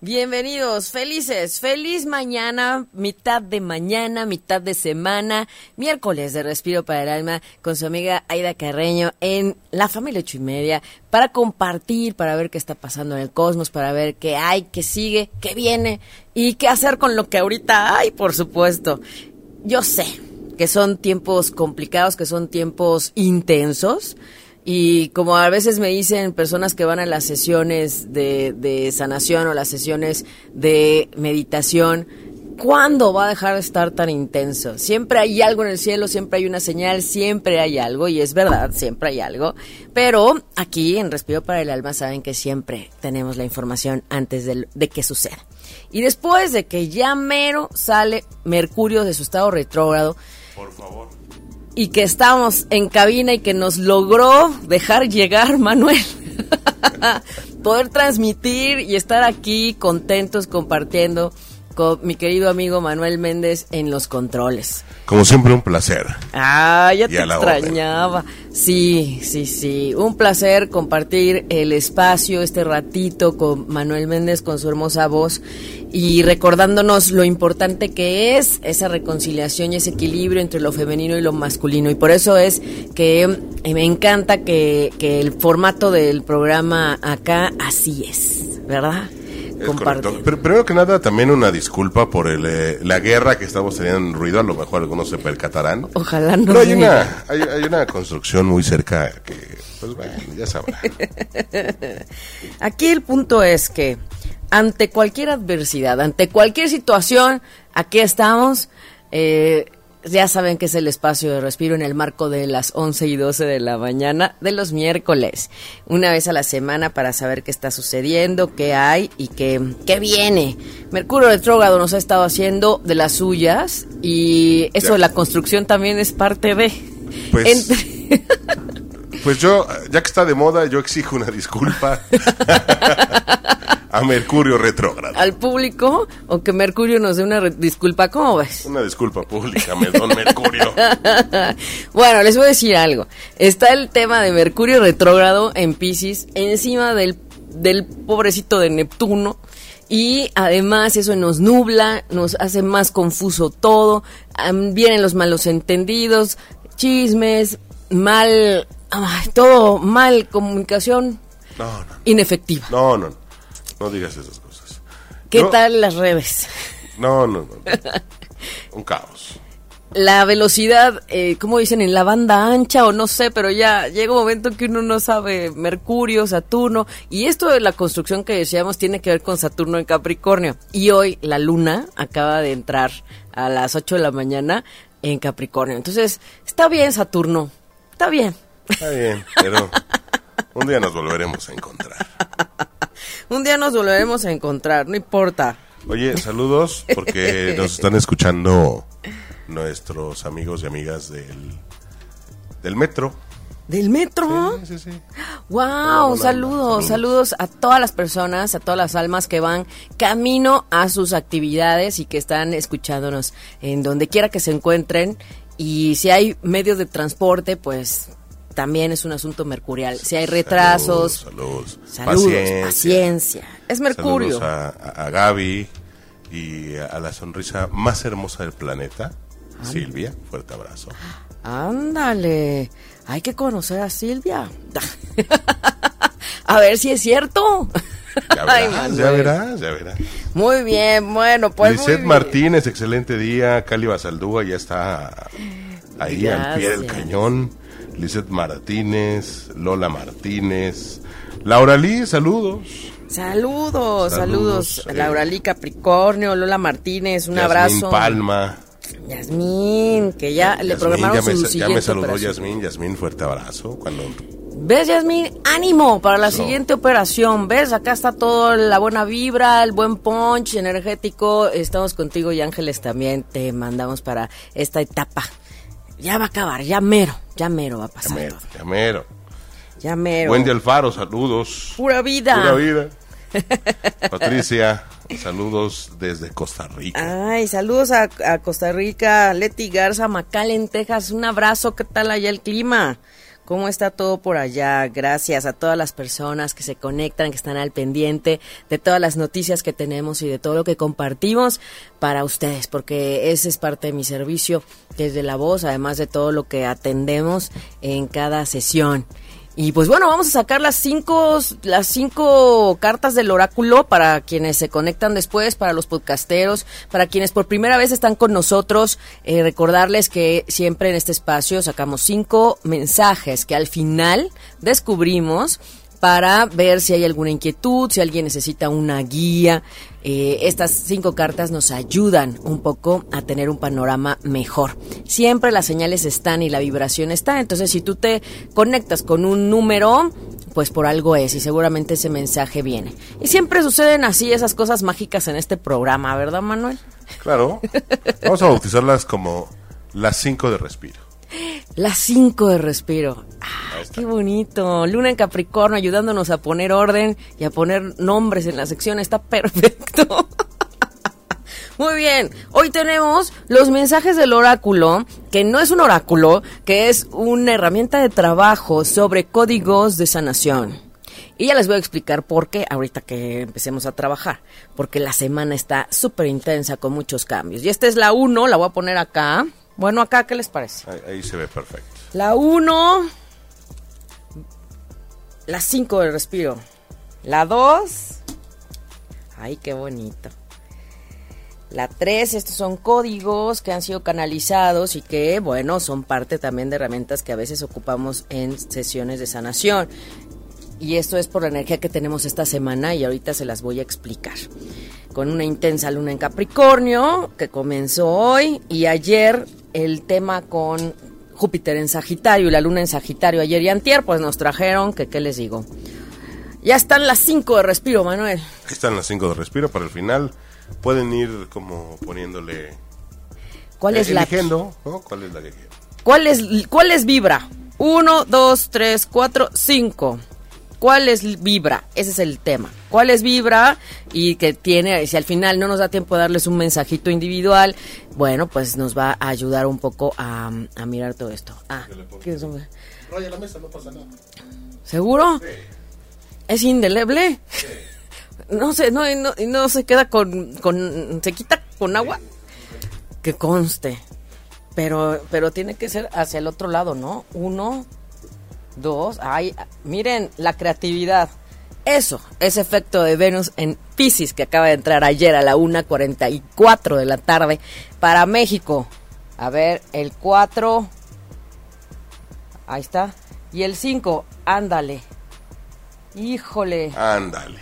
Bienvenidos, felices, feliz mañana, mitad de mañana, mitad de semana, miércoles de Respiro para el Alma con su amiga Aida Carreño en La Familia Ocho y Media para compartir, para ver qué está pasando en el cosmos, para ver qué hay, qué sigue, qué viene y qué hacer con lo que ahorita hay, por supuesto. Yo sé que son tiempos complicados, que son tiempos intensos, y como a veces me dicen personas que van a las sesiones de, de sanación o las sesiones de meditación, ¿cuándo va a dejar de estar tan intenso? Siempre hay algo en el cielo, siempre hay una señal, siempre hay algo, y es verdad, siempre hay algo. Pero aquí en Respiro para el Alma saben que siempre tenemos la información antes de, de que suceda. Y después de que ya mero sale Mercurio de su estado retrógrado, Por favor. Y que estamos en cabina y que nos logró dejar llegar Manuel. Poder transmitir y estar aquí contentos compartiendo mi querido amigo Manuel Méndez en los controles. Como siempre, un placer. Ah, ya Y te orden. extrañaba. Sí, sí, sí. Un placer compartir el espacio, este ratito con Manuel Méndez, con su hermosa voz y recordándonos lo importante que es esa reconciliación y ese equilibrio entre lo femenino y lo masculino. Y por eso es que eh, me encanta que, que el formato del programa acá así es, ¿verdad? Compartir. Pero primero que nada, también una disculpa por el, eh, la guerra que estamos teniendo en ruido. A lo mejor algunos se percatarán. Ojalá no. Pero hay una, hay, hay una construcción muy cerca que, pues bueno, ya sabrá. Aquí el punto es que ante cualquier adversidad, ante cualquier situación, aquí estamos. eh, ya saben que es el espacio de respiro en el marco de las 11 y 12 de la mañana de los miércoles. Una vez a la semana para saber qué está sucediendo, qué hay y qué, qué viene. Mercurio retrógrado nos ha estado haciendo de las suyas y eso de la construcción también es parte de... Pues- Entre- Pues yo, ya que está de moda, yo exijo una disculpa a Mercurio retrógrado. al público o que Mercurio nos dé una disculpa, ¿cómo ves? Una disculpa pública, me- don Mercurio. bueno, les voy a decir algo. Está el tema de Mercurio retrógrado en Pisces encima del, del pobrecito de Neptuno. Y además eso nos nubla, nos hace más confuso todo. vienen los malos entendidos, chismes, mal, ay, todo mal, comunicación No, no, inefectiva. no, no, no digas esas cosas. ¿Qué tal las redes? No, no, no. Un caos. la velocidad, eh, como dicen, en la banda ancha o no sé, pero ya llega un momento que uno no sabe Mercurio, Saturno, y esto de la construcción que decíamos tiene que ver con Saturno en Capricornio. Y hoy la luna acaba de entrar a las 8 de la mañana en Capricornio. Entonces, está bien Saturno, está bien. Está bien, pero un día nos volveremos a encontrar. Un día nos volveremos a encontrar, no importa. Oye, saludos porque nos están escuchando nuestros amigos y amigas del, del metro. ¿Del metro? Sí, sí, sí. Wow, saludos, saludos a todas las personas, a todas las almas que van camino a sus actividades y que están escuchándonos en donde quiera que se encuentren. Y si hay medios de transporte, pues también es un asunto mercurial. Si hay retrasos, Saludos, saludos, saludos. paciencia. Es Mercurio. Saludos a, Gaby y a, la sonrisa más hermosa del planeta, Silvia. Fuerte abrazo. Ándale, hay que conocer a Silvia. a ver si es cierto. Ya verás, ya verás, ya verás. Muy bien, bueno, pues. bien. Martínez, excelente día. Cali Basaldúa ya está ahí al pie del cañón. Lisette Martínez, Lola Martínez. Laura Lee, saludos. Saludos, saludos. Saludos, eh. Laura Lee Capricornio, Lola Martínez, un Yasmín abrazo. Palma. Yasmín, que ya le programaron ya me, su ya siguiente me saludó operación. Yasmín. Yasmín, fuerte abrazo. Cuando ¿Ves, Yasmín? Ánimo para la No. siguiente operación. ¿Ves? Acá está toda la buena vibra, el buen punch energético. Estamos contigo y Ángeles también te mandamos para esta etapa. Ya va a acabar, ya mero, ya mero va a pasar Llamero, todo. llamero. Ya mero. Wendy Alfaro, saludos. Pura vida. Pura vida. Patricia, saludos desde Costa Rica. Ay, saludos a, a Costa Rica, Leti Garza, Macalen, Texas. Un abrazo, ¿qué tal allá el clima? ¿Cómo está todo por allá? Gracias a todas las personas que se conectan, que están al pendiente de todas las noticias que tenemos y de todo lo que compartimos para ustedes, porque ese es parte de mi servicio desde la voz, además de todo lo que atendemos en cada sesión. Y pues bueno, vamos a sacar las cinco, las cinco cartas del oráculo para quienes se conectan después, para los podcasteros, para quienes por primera vez están con nosotros. Eh, recordarles que siempre en este espacio sacamos cinco mensajes que al final descubrimos para ver si hay alguna inquietud, si alguien necesita una guía. Eh, estas cinco cartas nos ayudan un poco a tener un panorama mejor. Siempre las señales están y la vibración está, entonces si tú te conectas con un número, pues por algo es y seguramente ese mensaje viene. Y siempre suceden así esas cosas mágicas en este programa, ¿verdad Manuel? Claro. Vamos a bautizarlas como las cinco de respiro. Las 5 de respiro. Ah, qué bonito. Luna en Capricornio ayudándonos a poner orden y a poner nombres en la sección. Está perfecto. Muy bien, hoy tenemos los mensajes del oráculo, que no es un oráculo, que es una herramienta de trabajo sobre códigos de sanación. Y ya les voy a explicar por qué ahorita que empecemos a trabajar, porque la semana está súper intensa con muchos cambios. Y esta es la 1, la voy a poner acá. Bueno, acá, ¿qué les parece? Ahí, ahí se ve perfecto. La 1, la 5 del respiro. La 2, ay, qué bonito. La 3, estos son códigos que han sido canalizados y que, bueno, son parte también de herramientas que a veces ocupamos en sesiones de sanación. Y esto es por la energía que tenemos esta semana y ahorita se las voy a explicar. Con una intensa luna en Capricornio que comenzó hoy y ayer el tema con Júpiter en Sagitario y la luna en Sagitario ayer y antier, pues nos trajeron, que qué les digo. Ya están las 5 de respiro, Manuel. Están las cinco de respiro para el final. Pueden ir como poniéndole... ¿Cuál eh, es la eligiendo, ¿no? ¿Cuál es la que quieren? ¿Cuál es, cuál es vibra? Uno, dos, tres, cuatro, cinco. ¿Cuál es vibra? Ese es el tema. ¿Cuál es vibra? Y que tiene, si al final no nos da tiempo de darles un mensajito individual, bueno, pues nos va a ayudar un poco a, a mirar todo esto. Ah, ¿qué es? Raya la mesa, no pasa nada. ¿seguro? ¿Es indeleble? No se, no, y no, y no se queda con, con, se quita con agua. Que conste. Pero, pero tiene que ser hacia el otro lado, ¿no? Uno, dos, ay, miren la creatividad. Eso, ese efecto de Venus en Pisces que acaba de entrar ayer a la 1.44 de la tarde para México. A ver, el 4, ahí está. Y el 5, ándale. Híjole. Ándale.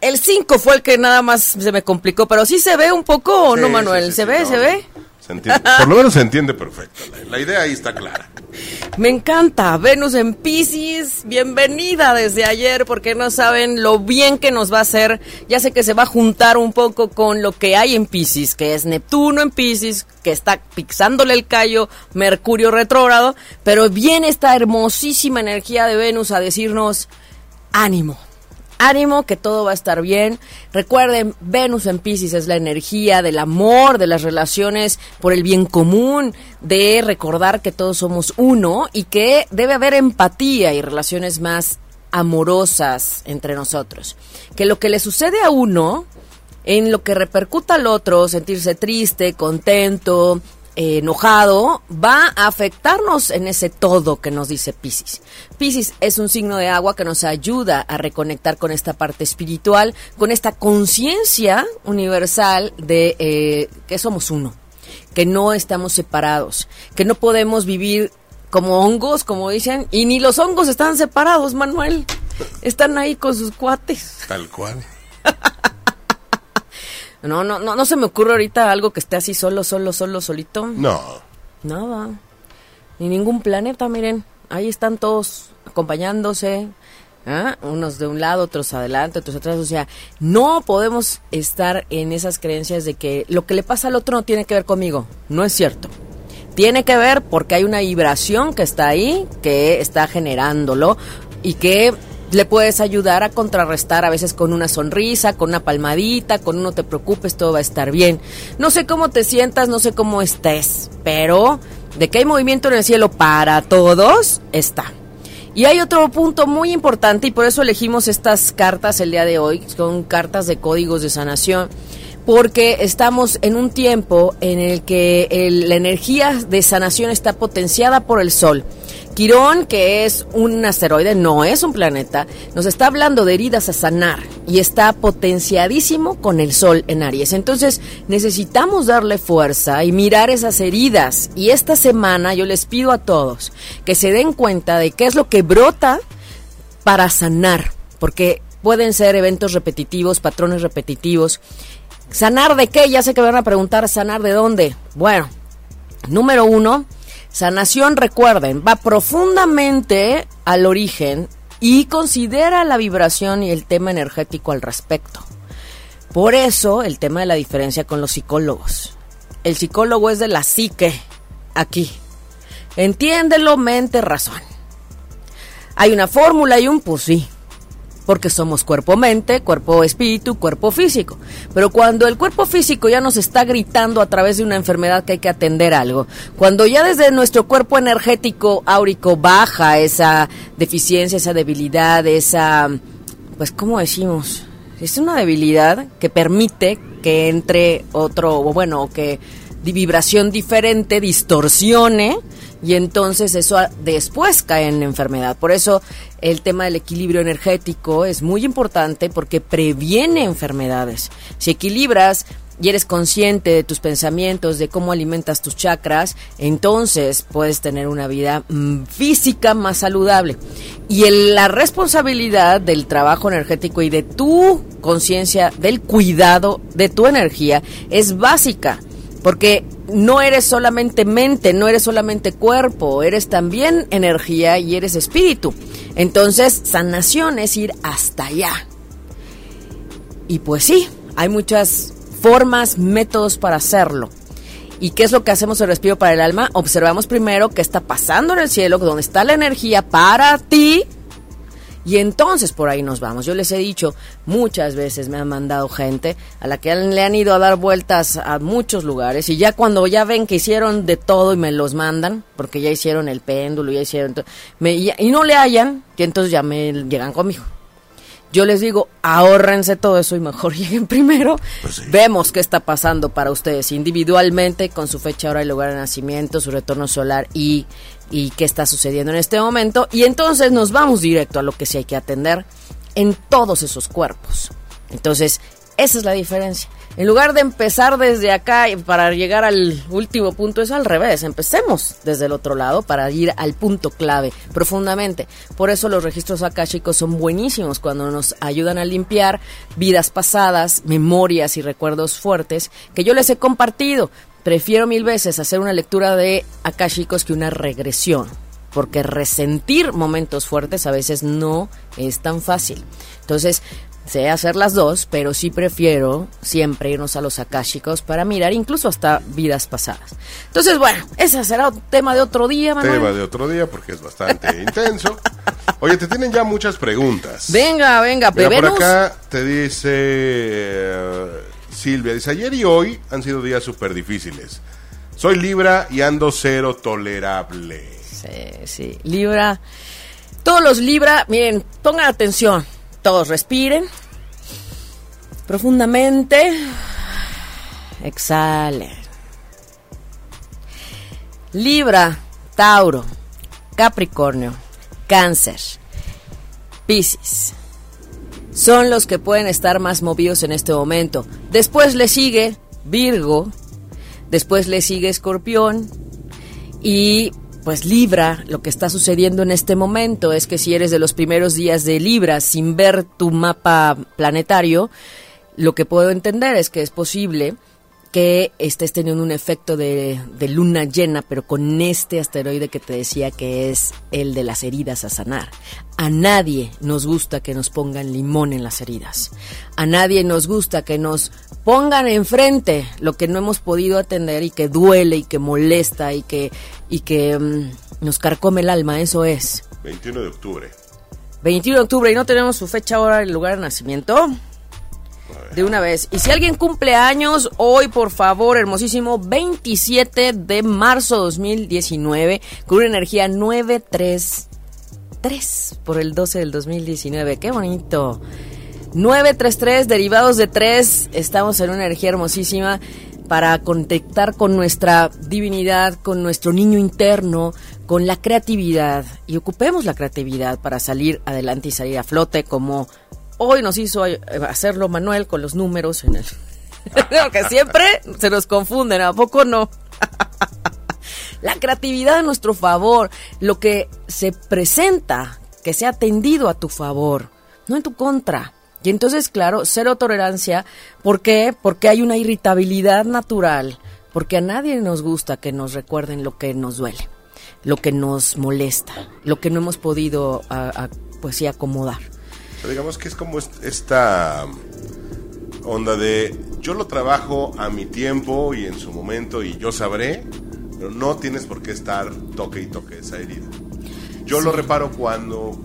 El 5 fue el que nada más se me complicó, pero sí se ve un poco no, Manuel. sí, sí, ¿Se ve? no, ¿Se ve? Por lo menos se entiende perfecto. La, la idea ahí está clara. Me encanta. Venus en Pisces, bienvenida desde ayer, porque no saben lo bien que nos va a hacer. Ya sé que se va a juntar un poco con lo que hay en Pisces, que es Neptuno en Pisces, que está pisándole el callo, Mercurio retrógrado, pero viene esta hermosísima energía de Venus a decirnos ánimo. Ánimo, que todo va a estar bien. Recuerden, Venus en Pisces es la energía del amor, de las relaciones por el bien común, de recordar que todos somos uno y que debe haber empatía y relaciones más amorosas entre nosotros. Que lo que le sucede a uno, en lo que repercuta al otro, sentirse triste, contento, eh, enojado, va a afectarnos en ese todo que nos dice Piscis. Piscis es un signo de agua que nos ayuda a reconectar con esta parte espiritual, con esta conciencia universal de eh, que somos uno, que no estamos separados, que no podemos vivir como hongos, como dicen, y ni los hongos están separados, Manuel. Están ahí con sus cuates. Tal cual. No, no, no, no se me ocurre ahorita algo que esté así solo, solo, solo, solito. No. Nada. Ni ningún planeta, miren. Ahí están todos acompañándose. ¿ah? Unos de un lado, otros adelante, otros atrás. O sea, no podemos estar en esas creencias de que lo que le pasa al otro no tiene que ver conmigo. No es cierto. Tiene que ver porque hay una vibración que está ahí, que está generándolo y que le puedes ayudar a contrarrestar a veces con una sonrisa, con una palmadita, con no te preocupes, todo va a estar bien. No sé cómo te sientas, no sé cómo estés, pero de que hay movimiento en el cielo para todos, está. Y hay otro punto muy importante y por eso elegimos estas cartas el día de hoy, son cartas de códigos de sanación, porque estamos en un tiempo en el que la energía de sanación está potenciada por el sol. Quirón, que es un asteroide, no es un planeta, nos está hablando de heridas a sanar y está potenciadísimo con el Sol en Aries. Entonces necesitamos darle fuerza y mirar esas heridas. Y esta semana yo les pido a todos que se den cuenta de qué es lo que brota para sanar, porque pueden ser eventos repetitivos, patrones repetitivos. ¿Sanar de qué? Ya sé que me van a preguntar, ¿sanar de dónde? Bueno, número uno, Sanación, recuerden, va profundamente al origen y considera la vibración y el tema energético al respecto. Por eso el tema de la diferencia con los psicólogos. El psicólogo es de la psique, aquí. Entiéndelo, mente, razón. Hay una fórmula y un pues sí porque somos cuerpo-mente, cuerpo-espíritu, cuerpo físico. Pero cuando el cuerpo físico ya nos está gritando a través de una enfermedad que hay que atender algo, cuando ya desde nuestro cuerpo energético áurico baja esa deficiencia, esa debilidad, esa, pues, ¿cómo decimos? Es una debilidad que permite que entre otro, o bueno, que vibración diferente distorsione y entonces eso después cae en enfermedad. Por eso el tema del equilibrio energético es muy importante porque previene enfermedades. Si equilibras y eres consciente de tus pensamientos, de cómo alimentas tus chakras, entonces puedes tener una vida mm, física más saludable. Y la responsabilidad del trabajo energético y de tu conciencia, del cuidado de tu energía, es básica porque no eres solamente mente, no eres solamente cuerpo, eres también energía y eres espíritu. Entonces, sanación es ir hasta allá. Y pues sí, hay muchas formas, métodos para hacerlo. ¿Y qué es lo que hacemos el respiro para el alma? Observamos primero qué está pasando en el cielo, donde está la energía para ti y entonces por ahí nos vamos. Yo les he dicho muchas veces, me han mandado gente a la que le han ido a dar vueltas a muchos lugares y ya cuando ya ven que hicieron de todo y me los mandan, porque ya hicieron el péndulo, ya hicieron todo, y no le hallan, que entonces ya me llegan conmigo. Yo les digo, ahórrense todo eso y mejor lleguen primero. Pues Vemos qué está pasando para ustedes individualmente con su fecha, hora y lugar de nacimiento, su retorno solar y y qué está sucediendo en este momento. Y entonces nos vamos directo a lo que sí hay que atender en todos esos cuerpos. Entonces, esa es la diferencia. En lugar de empezar desde acá para llegar al último punto, es al revés. Empecemos desde el otro lado para ir al punto clave profundamente. Por eso los registros chicos son buenísimos cuando nos ayudan a limpiar vidas pasadas, memorias y recuerdos fuertes que yo les he compartido. Prefiero mil veces hacer una lectura de akashicos que una regresión, porque resentir momentos fuertes a veces no es tan fácil. Entonces, sé hacer las dos, pero sí prefiero siempre irnos a los akashicos para mirar incluso hasta vidas pasadas. Entonces, bueno, ese será un tema de otro día, Manuel. Tema de otro día porque es bastante intenso. Oye, te tienen ya muchas preguntas. Venga, venga, Mira, por acá te dice eh, Silvia, dice, ayer y hoy han sido días súper difíciles. Soy Libra y ando cero tolerable. Sí, sí. Libra. Todos los Libra, miren, pongan atención. Todos respiren profundamente. Exhalen. Libra, Tauro, Capricornio, Cáncer, Piscis, son los que pueden estar más movidos en este momento. Después le sigue Virgo, después le sigue Escorpión y pues Libra, lo que está sucediendo en este momento es que si eres de los primeros días de Libra sin ver tu mapa planetario, lo que puedo entender es que es posible que estés teniendo un efecto de, luna llena, pero con este asteroide que te decía que es el de las heridas a sanar. A nadie nos gusta que nos pongan limón en las heridas. A nadie nos gusta que nos pongan enfrente lo que no hemos podido atender y que duele y que molesta y que, y que mm, nos carcome el alma. Eso es. 21 de octubre. 21 de octubre y no tenemos su fecha ahora el lugar de nacimiento. De una vez. Y si alguien cumple años, hoy por favor, hermosísimo, 27 de marzo 2019, con una energía 933 por el 12 del 2019. Qué bonito. 933, derivados de 3, estamos en una energía hermosísima para conectar con nuestra divinidad, con nuestro niño interno, con la creatividad y ocupemos la creatividad para salir adelante y salir a flote como hoy nos hizo hacerlo Manuel con los números en el... que siempre se nos confunden, ¿a poco no? la creatividad a nuestro favor, lo que se presenta, que sea atendido a tu favor, no en tu contra. Y entonces, claro, cero tolerancia. ¿Por qué? Porque hay una irritabilidad natural. Porque a nadie nos gusta que nos recuerden lo que nos duele, lo que nos molesta, lo que no hemos podido, pues sí, acomodar. Digamos que es como esta onda de yo lo trabajo a mi tiempo y en su momento y yo sabré, pero no tienes por qué estar toque y toque esa herida. Yo lo reparo cuando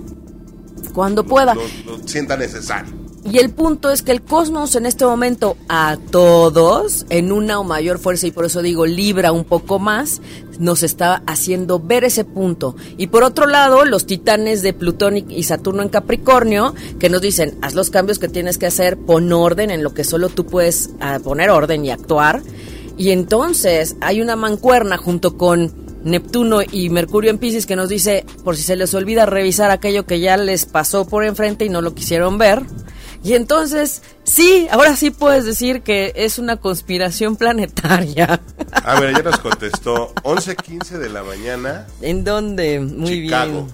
cuando pueda. Lo, sienta necesario. Y el punto es que el cosmos en este momento a todos, en una o mayor fuerza, y por eso digo libra un poco más, nos está haciendo ver ese punto. Y por otro lado, los titanes de Plutón y Saturno en Capricornio, que nos dicen, haz los cambios que tienes que hacer, pon orden en lo que solo tú puedes ah, poner orden y actuar. Y entonces hay una mancuerna junto con Neptuno y Mercurio en Pisces que nos dice, por si se les olvida revisar aquello que ya les pasó por enfrente y no lo quisieron ver. Y entonces, sí, ahora sí puedes decir que es una conspiración planetaria. A ver, ya nos contestó 11:15 de la mañana. ¿En dónde? Muy bien.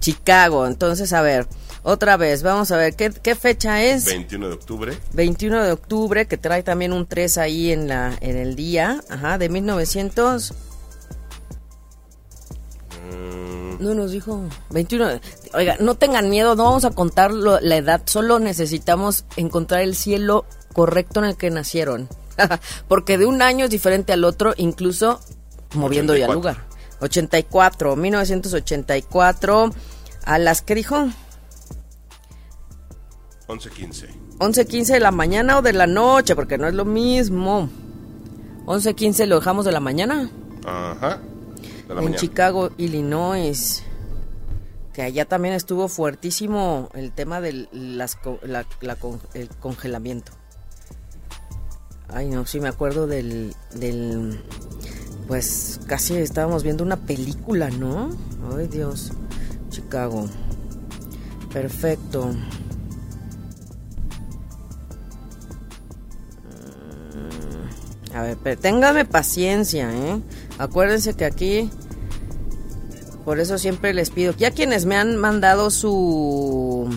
Chicago. Entonces, a ver, otra vez, vamos a ver, ¿qué, ¿qué, fecha es? 21 de octubre. 21 de octubre, que trae también un 3 ahí en, la, en el día, ajá, de 1900. No nos dijo 21. Oiga, no tengan miedo, no vamos a contar la edad, solo necesitamos encontrar el cielo correcto en el que nacieron. Porque de un año es diferente al otro, incluso moviendo ya lugar. 84, 1984. ¿A las que dijo? 11.15. 11.15 de la mañana o de la noche, porque no es lo mismo. 11.15 lo dejamos de la mañana. Ajá en Chicago, Illinois. Que allá también estuvo fuertísimo el tema del las, el congelamiento. Ay, no, sí me acuerdo del, del. Pues casi estábamos viendo una película, ¿no? Ay, Dios. Chicago. Perfecto. Mm, a ver, pero téngame paciencia, ¿eh? Acuérdense que aquí, por eso siempre les pido, ya quienes me han mandado su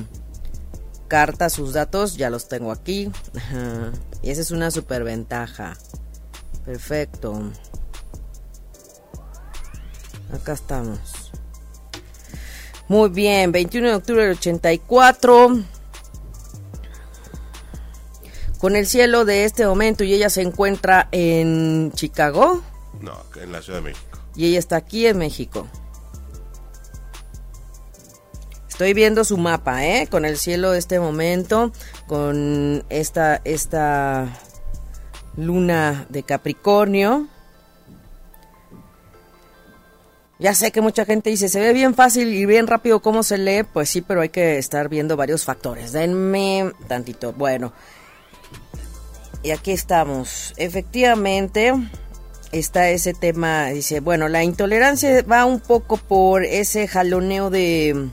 carta, sus datos, ya los tengo aquí. Y esa es una super ventaja. Perfecto. Acá estamos. Muy bien, 21 de octubre del 84. Con el cielo de este momento y ella se encuentra en Chicago. No, en la Ciudad de México. Y ella está aquí en México. Estoy viendo su mapa, ¿eh? Con el cielo de este momento, con esta, esta luna de Capricornio. Ya sé que mucha gente dice, se ve bien fácil y bien rápido cómo se lee. Pues sí, pero hay que estar viendo varios factores. Denme tantito. Bueno, y aquí estamos. Efectivamente, está ese tema, dice, bueno, la intolerancia va un poco por ese jaloneo de,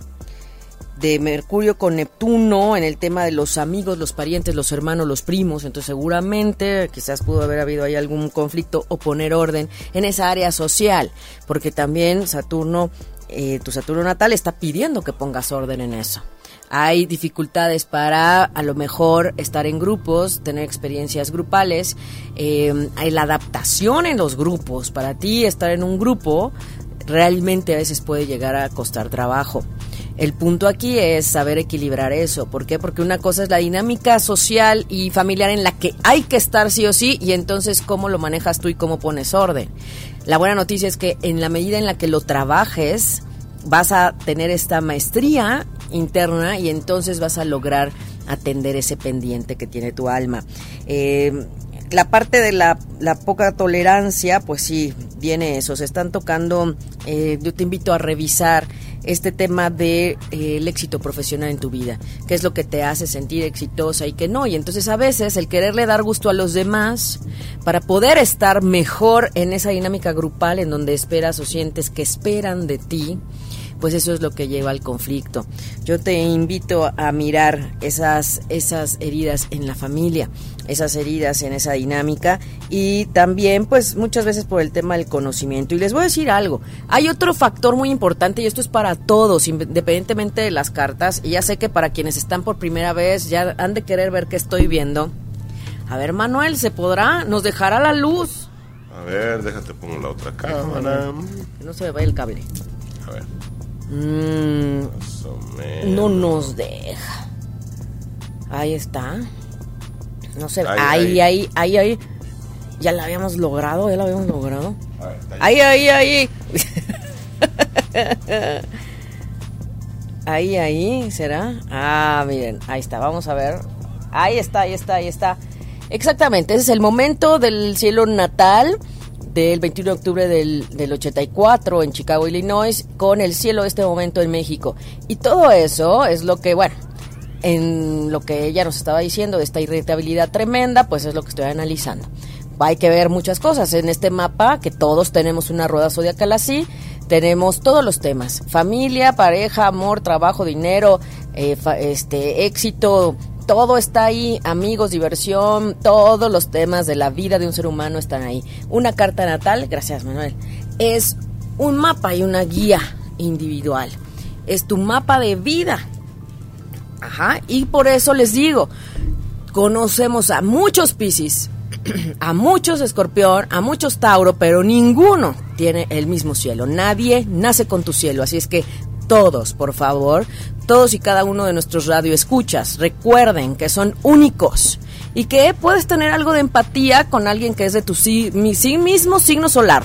de Mercurio con Neptuno en el tema de los amigos, los parientes, los hermanos, los primos, entonces seguramente quizás pudo haber habido ahí algún conflicto o poner orden en esa área social, porque también Saturno, eh, tu Saturno natal está pidiendo que pongas orden en eso hay dificultades para a lo mejor estar en grupos, tener experiencias grupales, eh, hay la adaptación en los grupos. Para ti estar en un grupo realmente a veces puede llegar a costar trabajo. El punto aquí es saber equilibrar eso. ¿Por qué? Porque una cosa es la dinámica social y familiar en la que hay que estar sí o sí y entonces cómo lo manejas tú y cómo pones orden. La buena noticia es que en la medida en la que lo trabajes, vas a tener esta maestría interna y entonces vas a lograr atender ese pendiente que tiene tu alma. Eh, la parte de la, poca tolerancia, pues sí, viene eso. Se están tocando, eh, yo te invito a revisar este tema de eh, el éxito profesional en tu vida, qué es lo que te hace sentir exitosa y que no. Y entonces a veces el quererle dar gusto a los demás para poder estar mejor en esa dinámica grupal en donde esperas o sientes que esperan de ti, pues eso es lo que lleva al conflicto. Yo te invito a mirar esas, esas heridas en la familia, esas heridas en esa dinámica y también pues muchas veces por el tema del conocimiento. Y les voy a decir algo, hay otro factor muy importante y esto es para todos, independientemente de las cartas, y ya sé que para quienes están por primera vez ya han de querer ver qué estoy viendo. A ver, Manuel, ¿se podrá? ¿Nos dejará la luz? A ver, déjate pongo la otra cámara. no se me vaya el cable. A ver. Mm, no nos deja. Ahí está. No sé. Ahí, ahí, ahí, ahí, Ya la habíamos logrado, ya la habíamos logrado. ahí, ahí, ahí. ahí, ahí, ¿será? Ah, miren, ahí está, vamos a ver. Ahí está, ahí está, ahí está. Exactamente, ese es el momento del cielo natal del 21 de octubre del, del 84 en Chicago, Illinois, con el cielo de este momento en México. Y todo eso es lo que, bueno, en lo que ella nos estaba diciendo de esta irritabilidad tremenda, pues es lo que estoy analizando. Hay que ver muchas cosas en este mapa, que todos tenemos una rueda zodiacal así, tenemos todos los temas, familia, pareja, amor, trabajo, dinero, eh, este, éxito, todo está ahí, amigos, diversión, todos los temas de la vida de un ser humano están ahí. Una carta natal, gracias Manuel, es un mapa y una guía individual. Es tu mapa de vida. Ajá, y por eso les digo, conocemos a muchos Piscis, a muchos Escorpión, a muchos Tauro, pero ninguno tiene el mismo cielo. Nadie nace con tu cielo, así es que todos, por favor, todos y cada uno de nuestros radioescuchas, recuerden que son únicos y que puedes tener algo de empatía con alguien que es de tu sí, mismo signo solar.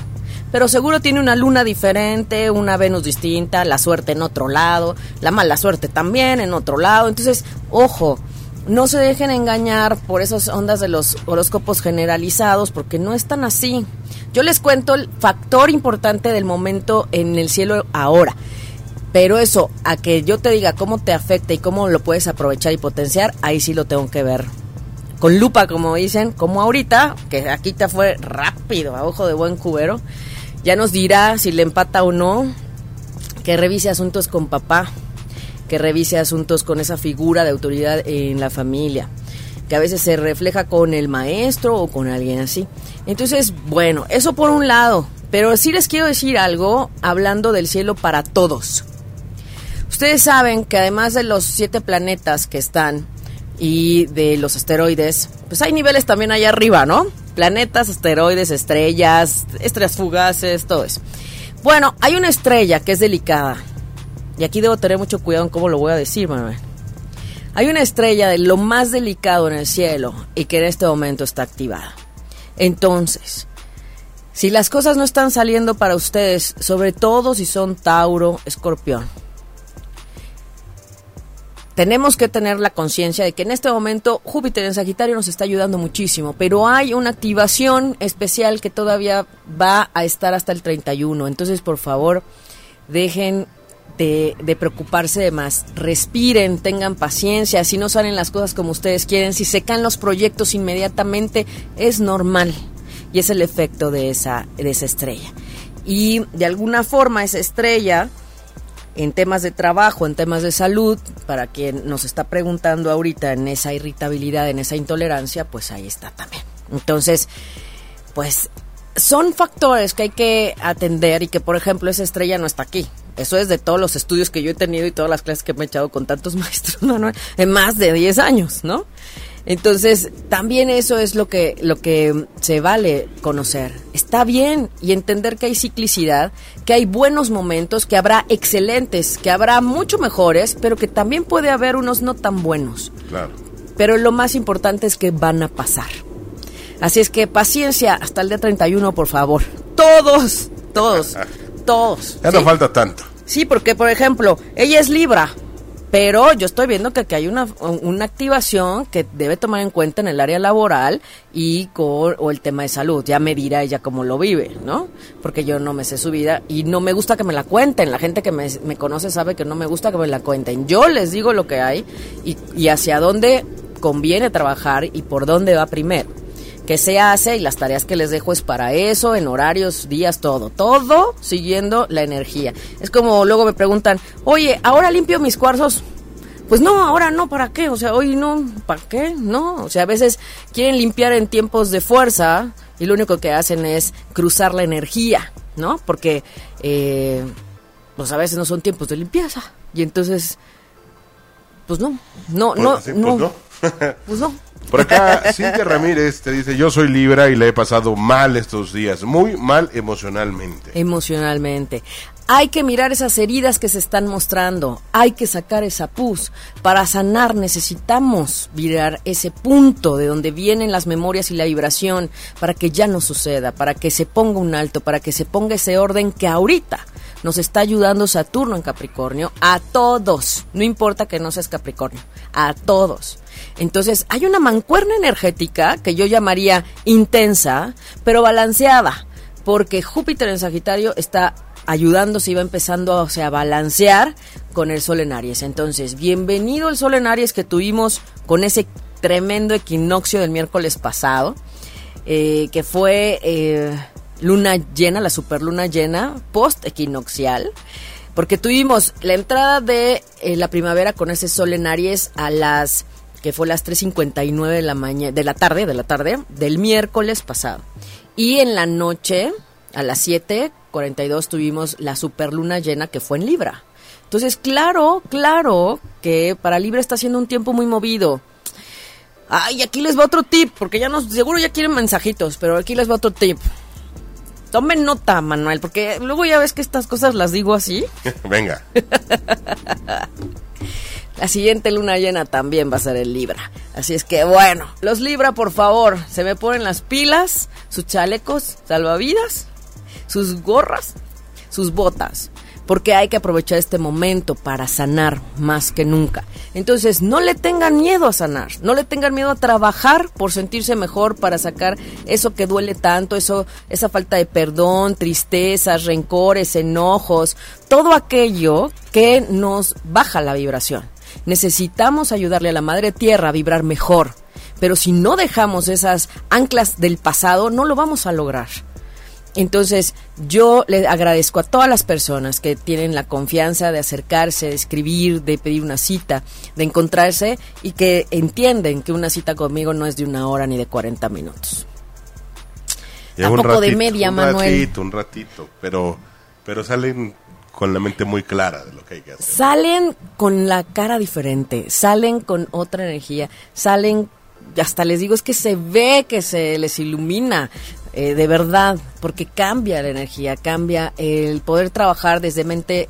Pero seguro tiene una luna diferente, una Venus distinta, la suerte en otro lado, la mala suerte también en otro lado. Entonces, ojo, no se dejen engañar por esas ondas de los horóscopos generalizados, porque no es tan así. Yo les cuento el factor importante del momento en el cielo ahora. Pero eso, a que yo te diga cómo te afecta y cómo lo puedes aprovechar y potenciar, ahí sí lo tengo que ver. Con lupa, como dicen, como ahorita, que aquí te fue rápido, a ojo de buen cubero, ya nos dirá si le empata o no, que revise asuntos con papá, que revise asuntos con esa figura de autoridad en la familia, que a veces se refleja con el maestro o con alguien así. Entonces, bueno, eso por un lado, pero sí les quiero decir algo hablando del cielo para todos. Ustedes saben que además de los siete planetas que están y de los asteroides, pues hay niveles también allá arriba, ¿no? Planetas, asteroides, estrellas, estrellas fugaces, todo eso. Bueno, hay una estrella que es delicada. Y aquí debo tener mucho cuidado en cómo lo voy a decir, Manuel. Hay una estrella de lo más delicado en el cielo y que en este momento está activada. Entonces, si las cosas no están saliendo para ustedes, sobre todo si son Tauro, Escorpión, tenemos que tener la conciencia de que en este momento Júpiter en Sagitario nos está ayudando muchísimo, pero hay una activación especial que todavía va a estar hasta el 31. Entonces, por favor, dejen de, de, preocuparse de más. Respiren, tengan paciencia. Si no salen las cosas como ustedes quieren, si se caen los proyectos inmediatamente, es normal. Y es el efecto de esa, de esa estrella. Y de alguna forma esa estrella en temas de trabajo, en temas de salud, para quien nos está preguntando ahorita en esa irritabilidad, en esa intolerancia, pues ahí está también. Entonces, pues son factores que hay que atender y que, por ejemplo, esa estrella no está aquí. Eso es de todos los estudios que yo he tenido y todas las clases que me he echado con tantos maestros, Manuel, en más de 10 años, ¿no? Entonces, también eso es lo que, lo que se vale conocer. Está bien y entender que hay ciclicidad, que hay buenos momentos, que habrá excelentes, que habrá mucho mejores, pero que también puede haber unos no tan buenos. Claro. Pero lo más importante es que van a pasar. Así es que paciencia hasta el día 31, por favor. Todos, todos, todos. Ya no falta tanto. Sí, porque, por ejemplo, ella es Libra. Pero yo estoy viendo que aquí hay una, una activación que debe tomar en cuenta en el área laboral y con o el tema de salud. Ya me dirá ella cómo lo vive, ¿no? Porque yo no me sé su vida y no me gusta que me la cuenten. La gente que me, me conoce sabe que no me gusta que me la cuenten. Yo les digo lo que hay y, y hacia dónde conviene trabajar y por dónde va primero se hace y las tareas que les dejo es para eso, en horarios, días, todo, todo siguiendo la energía. Es como luego me preguntan, oye, ahora limpio mis cuarzos. Pues no, ahora no, ¿para qué? O sea, hoy no, ¿para qué? No, o sea, a veces quieren limpiar en tiempos de fuerza y lo único que hacen es cruzar la energía, ¿no? Porque, eh, pues a veces no son tiempos de limpieza y entonces, pues no, no, no, Pues, no, pues no. pues no. Por acá, Cintia Ramírez te dice, yo soy Libra y le he pasado mal estos días, muy mal emocionalmente. emocionalmente. Hay que mirar esas heridas que se están mostrando, hay que sacar esa pus. Para sanar necesitamos mirar ese punto de donde vienen las memorias y la vibración para que ya no suceda, para que se ponga un alto, para que se ponga ese orden que ahorita nos está ayudando Saturno en Capricornio a todos, no importa que no seas Capricornio, a todos. Entonces hay una mancuerna energética que yo llamaría intensa, pero balanceada porque Júpiter en Sagitario está ayudando, se iba empezando a balancear con el Sol en Aries. Entonces, bienvenido el Sol en Aries que tuvimos con ese tremendo equinoccio del miércoles pasado, eh, que fue eh, luna llena, la superluna llena, post-equinoccial, porque tuvimos la entrada de eh, la primavera con ese Sol en Aries a las que fue las 3.59 de la mañana, de la tarde, de la tarde, del miércoles pasado. Y en la noche, a las 7.42, tuvimos la superluna llena que fue en Libra. Entonces, claro, claro que para Libra está siendo un tiempo muy movido. Ay, aquí les va otro tip, porque ya no, seguro ya quieren mensajitos, pero aquí les va otro tip. Tomen nota, Manuel, porque luego ya ves que estas cosas las digo así. Venga. La siguiente luna llena también va a ser el Libra. Así es que bueno, los Libra, por favor, se me ponen las pilas, sus chalecos salvavidas, sus gorras, sus botas, porque hay que aprovechar este momento para sanar más que nunca. Entonces, no le tengan miedo a sanar, no le tengan miedo a trabajar por sentirse mejor, para sacar eso que duele tanto, eso, esa falta de perdón, tristezas, rencores, enojos, todo aquello que nos baja la vibración. Necesitamos ayudarle a la madre tierra a vibrar mejor, pero si no dejamos esas anclas del pasado, no lo vamos a lograr. Entonces, yo le agradezco a todas las personas que tienen la confianza de acercarse, de escribir, de pedir una cita, de encontrarse y que entienden que una cita conmigo no es de una hora ni de 40 minutos. Tampoco de media, un Manuel. ratito, un ratito, pero, pero salen con la mente muy clara de lo que hay que hacer. Salen con la cara diferente, salen con otra energía, salen, hasta les digo, es que se ve que se les ilumina, eh, de verdad, porque cambia la energía, cambia el poder trabajar desde mente,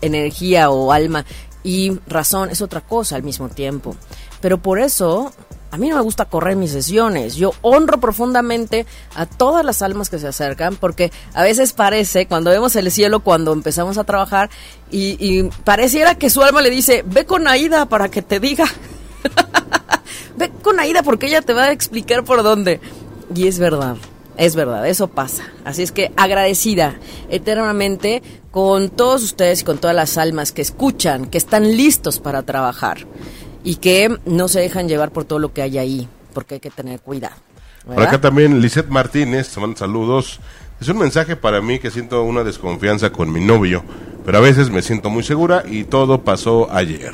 energía o alma y razón, es otra cosa al mismo tiempo. Pero por eso a mí no me gusta correr mis sesiones. Yo honro profundamente a todas las almas que se acercan porque a veces parece, cuando vemos el cielo, cuando empezamos a trabajar, y, y pareciera que su alma le dice, ve con Aida para que te diga. ve con Aida porque ella te va a explicar por dónde. Y es verdad. Es verdad, eso pasa. Así es que agradecida eternamente con todos ustedes y con todas las almas que escuchan, que están listos para trabajar y que no se dejan llevar por todo lo que hay ahí, porque hay que tener cuidado. Por acá también Lisette Martínez, te manda saludos. Es un mensaje para mí que siento una desconfianza con mi novio, pero a veces me siento muy segura y todo pasó ayer.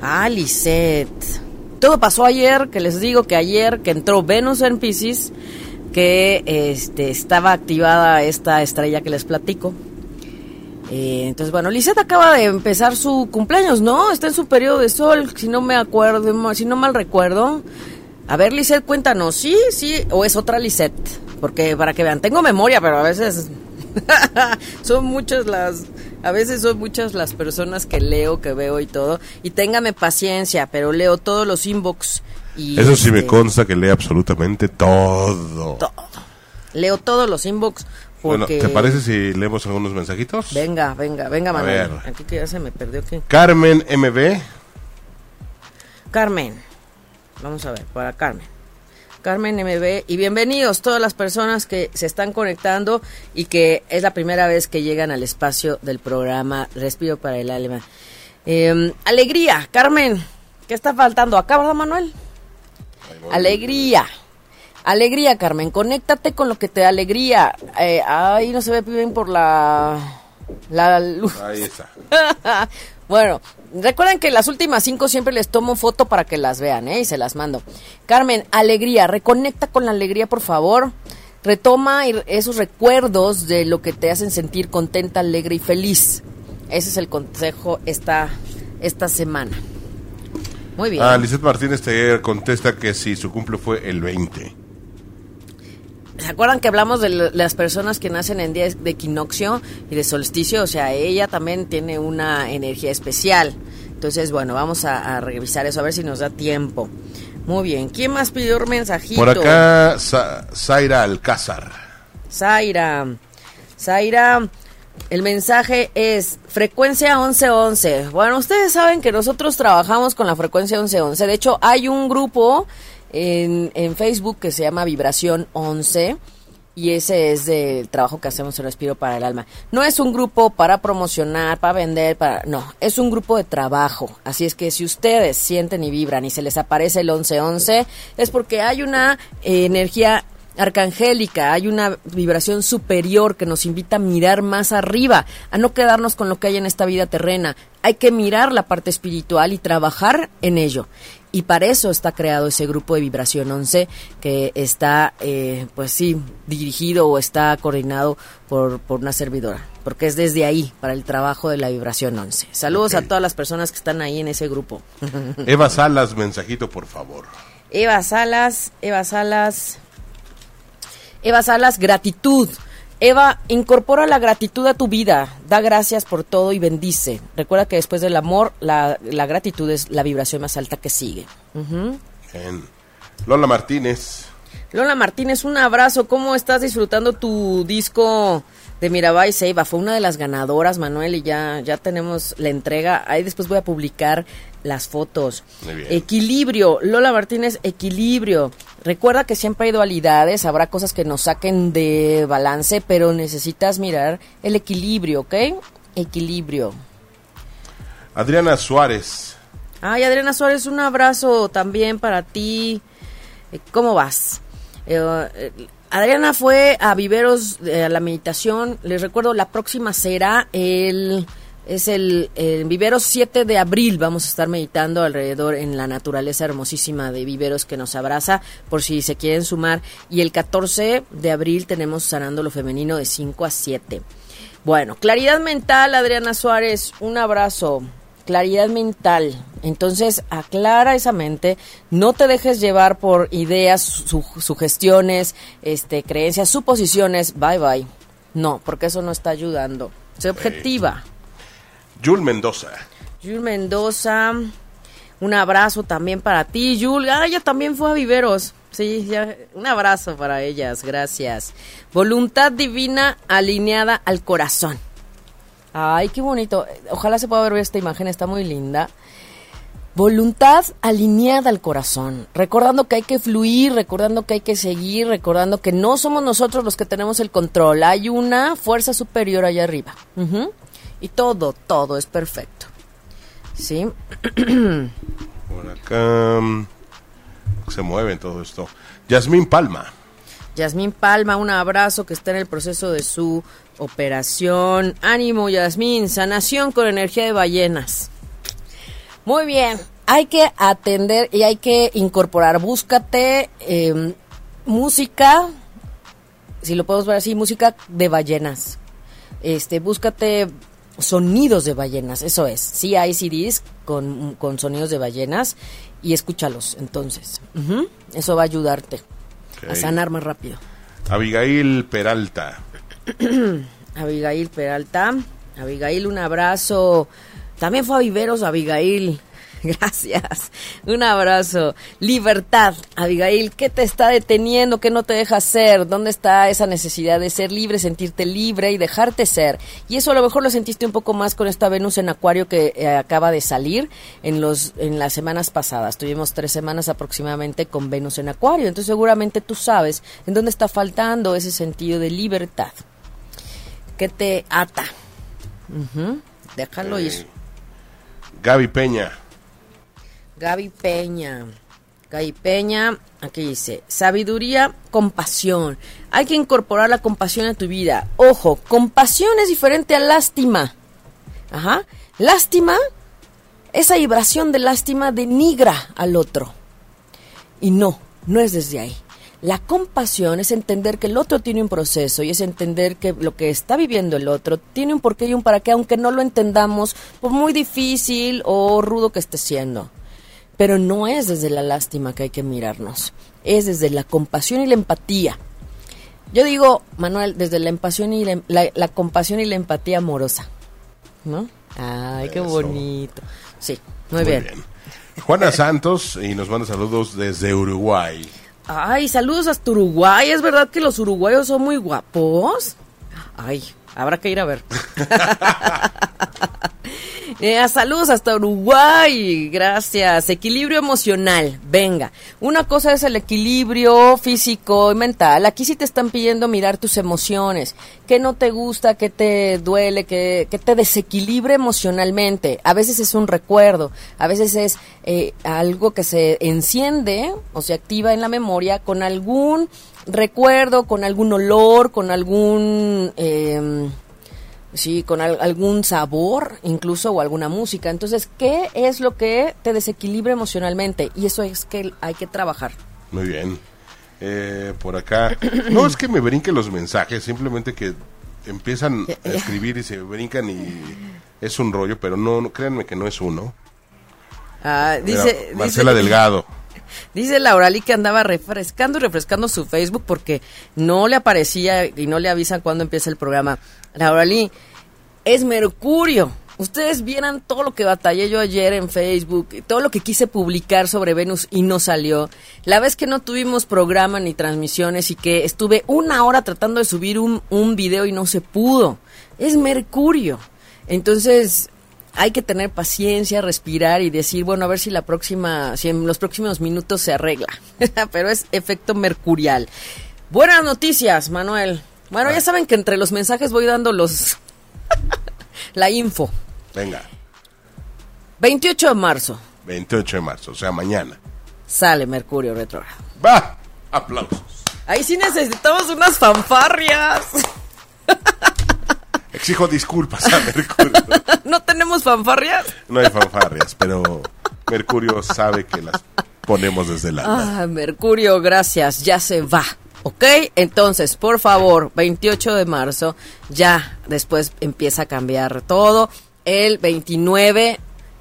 Ah, Lisette. Todo pasó ayer, que les digo que ayer que entró Venus en Pisces, que este, estaba activada esta estrella que les platico. Eh, entonces, bueno, Lisette acaba de empezar su cumpleaños, ¿no? Está en su periodo de sol, si no me acuerdo, si no mal recuerdo. A ver, Lisette, cuéntanos, ¿sí? ¿Sí? ¿O es otra Lisette? Porque para que vean, tengo memoria, pero a veces son muchas las... A veces son muchas las personas que leo, que veo y todo. Y téngame paciencia, pero leo todos los inbox. Y Eso sí me este, consta que lee absolutamente todo. todo. Leo todos los inbox Bueno. ¿te parece si leemos algunos mensajitos? Venga, venga, venga, Manuel. ver. Aquí que ya se me perdió aquí. Carmen MB. Carmen. Vamos a ver, para Carmen. Carmen MB y bienvenidos todas las personas que se están conectando y que es la primera vez que llegan al espacio del programa Respiro para el Alma. Eh, alegría, Carmen. ¿Qué está faltando acá, verdad, Manuel? Alegría. Alegría, Carmen. Conéctate con lo que te da alegría. Eh, ahí no se ve bien por la, la luz. Ahí está. bueno, recuerden que las últimas cinco siempre les tomo foto para que las vean, ¿eh? Y se las mando. Carmen, alegría, reconecta con la alegría, por favor. Retoma esos recuerdos de lo que te hacen sentir contenta, alegre y feliz. Ese es el consejo esta, esta semana. Muy bien. Ah, Lizeth Martínez te contesta que si su cumple fue el 20. ¿Se acuerdan que hablamos de las personas que nacen en días de equinoccio y de solsticio? O sea, ella también tiene una energía especial. Entonces, bueno, vamos a, a revisar eso, a ver si nos da tiempo. Muy bien. ¿Quién más pidió un mensajito? Por acá, Zaira Alcázar. Zaira. Zaira, el mensaje es frecuencia 1111. Bueno, ustedes saben que nosotros trabajamos con la frecuencia 1111. De hecho, hay un grupo en, en Facebook que se llama Vibración 11 y ese es del trabajo que hacemos en Respiro para el Alma. No es un grupo para promocionar, para vender, para no, es un grupo de trabajo. Así es que si ustedes sienten y vibran y se les aparece el 1111 es porque hay una eh, energía arcangélica, hay una vibración superior que nos invita a mirar más arriba, a no quedarnos con lo que hay en esta vida terrena. Hay que mirar la parte espiritual y trabajar en ello. Y para eso está creado ese grupo de vibración 11 que está, eh, pues sí, dirigido o está coordinado por, por una servidora, porque es desde ahí para el trabajo de la vibración 11. Saludos a todas las personas que están ahí en ese grupo. Eva Salas, mensajito, por favor. Eva Salas, Eva Salas, Eva Salas, gratitud. Eva, incorpora la gratitud a tu vida, da gracias por todo y bendice. Recuerda que después del amor, la, la gratitud es la vibración más alta que sigue. Bien. Lola Martínez. Lola Martínez, un abrazo. ¿Cómo estás disfrutando tu disco de Mirabai Seiba? Fue una de las ganadoras, Manuel, y ya, ya tenemos la entrega. Ahí después voy a publicar las fotos. Muy bien. Equilibrio. Lola Martínez, equilibrio. Recuerda que siempre hay dualidades, habrá cosas que nos saquen de balance, pero necesitas mirar el equilibrio, ¿ok? Equilibrio. Adriana Suárez. Ay, Adriana Suárez, un abrazo también para ti. Eh, ¿Cómo vas? Eh, eh, Adriana fue a Viveros eh, a la meditación. Les recuerdo, la próxima será el es el, el Viveros 7 de abril. Vamos a estar meditando alrededor en la naturaleza hermosísima de Viveros que nos abraza, por si se quieren sumar. Y el 14 de abril tenemos Sanando lo Femenino de 5 a 7. Bueno, claridad mental, Adriana Suárez, un abrazo. Claridad mental. Entonces, aclara esa mente, no te dejes llevar por ideas, su- sugestiones, este, creencias, suposiciones. Bye bye. No, porque eso no está ayudando. Sé objetiva. Yul Mendoza. Yul Mendoza, un abrazo también para ti, Yul. Ah, ella también fue a Viveros. Sí, ya, un abrazo para ellas, gracias. Voluntad divina alineada al corazón. Ay, qué bonito. Ojalá se pueda ver esta imagen, está muy linda. Voluntad alineada al corazón, recordando que hay que fluir, recordando que hay que seguir, recordando que no somos nosotros los que tenemos el control, hay una fuerza superior allá arriba. Y todo, todo es perfecto. ¿Sí? Por acá. mm, Se mueve todo esto. Yasmín Palma. Yasmín Palma, un abrazo que está en el proceso de su operación. Ánimo, Yasmín, sanación con energía de ballenas. Muy bien, hay que atender y hay que incorporar. Búscate eh, música, si lo podemos ver así, música de ballenas. Este, búscate sonidos de ballenas, eso es. Sí hay CDs con, con sonidos de ballenas y escúchalos entonces. Eso va a ayudarte a sanar más rápido. Abigail Peralta. Abigail Peralta. Abigail, un abrazo. También fue a Viveros, Abigail. Gracias. Un abrazo. Libertad, Abigail. ¿Qué te está deteniendo? ¿Qué no te deja ser? ¿Dónde está esa necesidad de ser libre, sentirte libre y dejarte ser? Y eso a lo mejor lo sentiste un poco más con esta Venus en Acuario que eh, acaba de salir en los en las semanas pasadas. Tuvimos tres semanas aproximadamente con Venus en Acuario. Entonces seguramente tú sabes en dónde está faltando ese sentido de libertad. ¿Qué te ata? Déjalo ir. Gaby Peña. Gaby Peña. Gaby Peña, aquí dice, sabiduría, compasión. Hay que incorporar la compasión a tu vida. Ojo, compasión es diferente a lástima. Ajá. Lástima, esa vibración de lástima denigra al otro. Y no, no es desde ahí. La compasión es entender que el otro tiene un proceso y es entender que lo que está viviendo el otro tiene un porqué y un para qué, aunque no lo entendamos, por muy difícil o rudo que esté siendo. Pero no es desde la lástima que hay que mirarnos, es desde la compasión y la empatía. Yo digo, Manuel, desde la, empasión y la, compasión y la empatía amorosa. ¿No? Ay, qué bonito. Sí, muy, bien. Juana Santos y nos manda saludos desde Uruguay. Ay, saludos hasta Uruguay. ¿Es verdad que los uruguayos son muy guapos? Ay, habrá que ir a ver. Eh, saludos hasta Uruguay, gracias. Equilibrio emocional, venga. Una cosa es el equilibrio físico y mental. Aquí sí te están pidiendo mirar tus emociones. ¿Qué no te gusta? ¿Qué te duele? ¿Qué, te desequilibre emocionalmente? A veces es un recuerdo, a veces es eh, algo que se enciende o se activa en la memoria con algún recuerdo, con algún olor, con algún... Eh, sí, con algún sabor incluso o alguna música. Entonces, ¿qué es lo que te desequilibra emocionalmente? Y eso es que hay que trabajar. Muy bien. Eh, por acá, no es que me brinquen los mensajes, simplemente que empiezan a escribir y se brincan y es un rollo, pero no, créanme que no es uno. Ah, dice, Marcela Delgado. Dice Laurali que andaba refrescando y refrescando su Facebook porque no le aparecía y no le avisan cuando empieza el programa. Laurali, es Mercurio. Ustedes vieran todo lo que batallé yo ayer en Facebook, todo lo que quise publicar sobre Venus y no salió. La vez que no tuvimos programa ni transmisiones y que estuve una hora tratando de subir un, un video y no se pudo. Es Mercurio. Entonces, hay que tener paciencia, respirar y decir, bueno, a ver si la próxima, si en los próximos minutos se arregla. Pero es efecto mercurial. Buenas noticias, Manuel. Bueno, ya saben que entre los mensajes voy dando los la info. Venga. 28 de marzo. 28 de marzo, o sea, mañana. Sale Mercurio retrógrado. Va. Aplausos. Ahí sí necesitamos unas fanfarrias. Exijo disculpas a Mercurio. ¿No tenemos fanfarrias? No hay fanfarrias, pero Mercurio sabe que las ponemos desde la. Ah, Mercurio, gracias, ya se va. ¿Ok? Entonces, por favor, 28 de marzo, ya después empieza a cambiar todo. El 29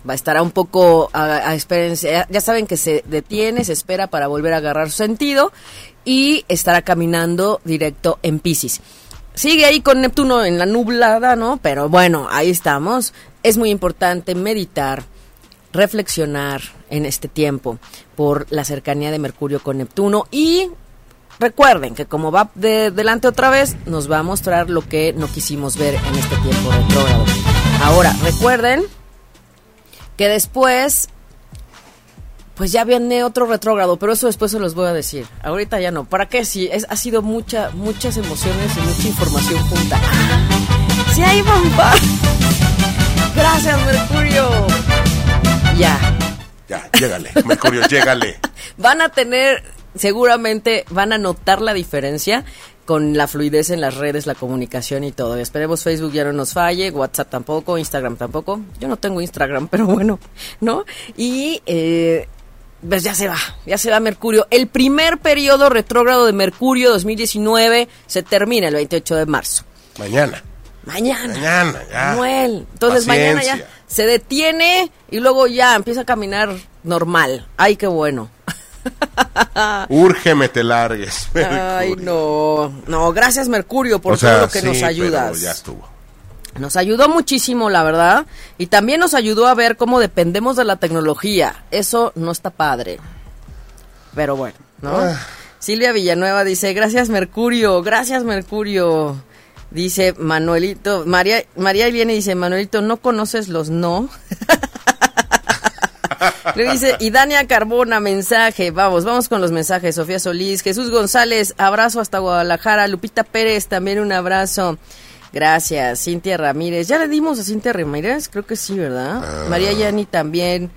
va a estar un poco a, a experiencia. Ya saben que se detiene, se espera para volver a agarrar su sentido y estará caminando directo en Pisces. Sigue ahí con Neptuno en la nublada, ¿no? Pero bueno, ahí estamos. Es muy importante meditar, reflexionar en este tiempo por la cercanía de Mercurio con Neptuno y recuerden que como va de delante otra vez, nos va a mostrar lo que no quisimos ver en este tiempo retrógrado. Ahora, recuerden que después pues ya viene otro retrógrado, pero eso después se los voy a decir. Ahorita ya no. ¿Para qué? Si es, ha sido mucha, muchas emociones y mucha información junta. ¡Sí hay bomba! Gracias, Mercurio. Ya. Ya, llégale. Mercurio, llégale. Van a tener, seguramente, van a notar la diferencia con la fluidez en las redes, la comunicación y todo. Esperemos Facebook ya no nos falle, WhatsApp tampoco, Instagram tampoco. Yo no tengo Instagram, pero bueno, ¿no? Y eh, pues ya se va, ya se va Mercurio. El primer periodo retrógrado de Mercurio 2019 se termina el 28 de marzo. Mañana. Mañana. Mañana, ya. Noel. Entonces mañana ya se detiene y luego ya empieza a caminar normal. Ay, qué bueno. Úrgeme te largues. Ay, no. No, gracias Mercurio por todo lo que nos ayudas. ya estuvo. Nos ayudó muchísimo, la verdad, y también nos ayudó a ver cómo dependemos de la tecnología. Eso no está padre. Pero bueno, ¿no? Ah. Silvia Villanueva dice, gracias Mercurio, gracias Mercurio. Dice Manuelito, María, María viene y dice, Manuelito, ¿no conoces los no? Le dice, y Dania Carbona, mensaje, vamos, vamos con los mensajes, Sofía Solís, Jesús González, abrazo hasta Guadalajara, Lupita Pérez, también un abrazo. Gracias, Cintia Ramírez. Ya le dimos a Cintia Ramírez, creo que sí, ¿verdad? Ah. María Yani también.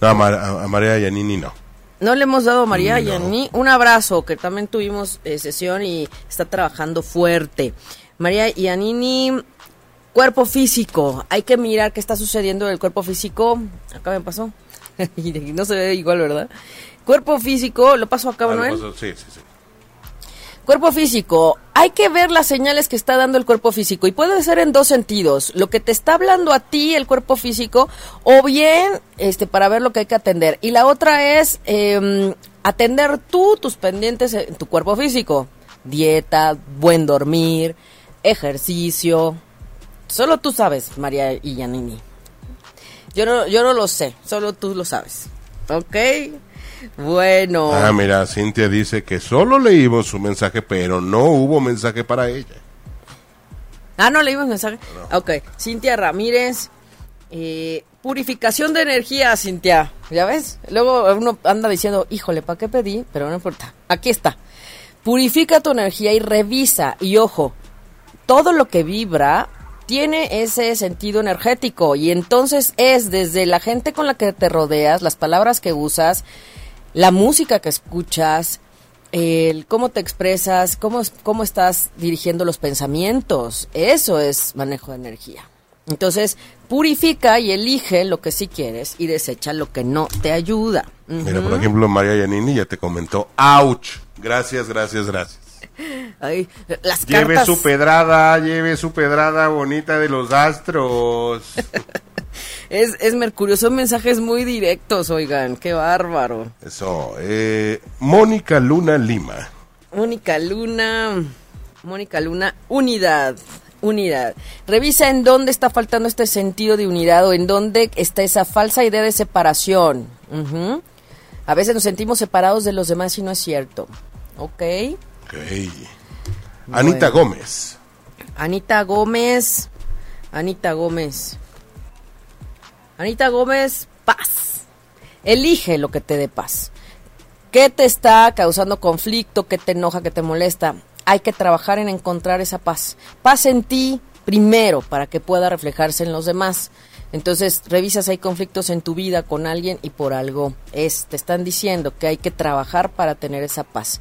No, a, Mar- a María Yanini no. No le hemos dado a María No. Yani un abrazo, que también tuvimos eh, sesión y está trabajando fuerte. María Yanini, cuerpo físico. Hay que mirar qué está sucediendo en el cuerpo físico. Acá me pasó. y no se ve igual, ¿verdad? Cuerpo físico, lo paso acá, Ah, Manuel. pasó- Sí, sí, sí. Cuerpo físico, hay que ver las señales que está dando el cuerpo físico y puede ser en dos sentidos, lo que te está hablando a ti el cuerpo físico o bien este para ver lo que hay que atender. Y la otra es eh, atender tú tus pendientes en tu cuerpo físico, dieta, buen dormir, ejercicio, solo tú sabes María y yo no yo no lo sé, solo tú lo sabes, ¿ok? Bueno. Ah, mira, Cintia dice que solo leímos su mensaje, pero no hubo mensaje para ella. Ah, no leímos mensaje. Ok, Cintia Ramírez. eh, purificación de energía, Cintia. ¿Ya ves? Luego uno anda diciendo, híjole, ¿para qué pedí? Pero no importa. Aquí está. Purifica tu energía y revisa. Y ojo, todo lo que vibra tiene ese sentido energético. Y entonces es desde la gente con la que te rodeas, las palabras que usas, la música que escuchas, el cómo te expresas, cómo, es- cómo estás dirigiendo los pensamientos. Eso es manejo de energía. Entonces, purifica y elige lo que sí quieres y desecha lo que no te ayuda. Mira, por ejemplo, María Yanini ya te comentó, ¡ouch! Gracias, gracias, gracias. Ay, las Lleve cartas. su pedrada, lleve su pedrada bonita de los astros. Es, es Mercurio, son mensajes muy directos, oigan, qué bárbaro. Eso, eh, Mónica Luna Lima. Mónica Luna, Mónica Luna, unidad, unidad. Revisa en dónde está faltando este sentido de unidad o en dónde está esa falsa idea de separación. A veces nos sentimos separados de los demás y no es cierto. Ok. Ok. Anita Gómez. Anita Gómez, Anita Gómez. Anita Gómez, paz. Elige lo que te dé paz. ¿Qué te está causando conflicto? ¿Qué te enoja? ¿Qué te molesta? Hay que trabajar en encontrar esa paz. Paz en ti primero para que pueda reflejarse en los demás. Entonces, revisas hay conflictos en tu vida con alguien y por algo es. Te están diciendo que hay que trabajar para tener esa paz.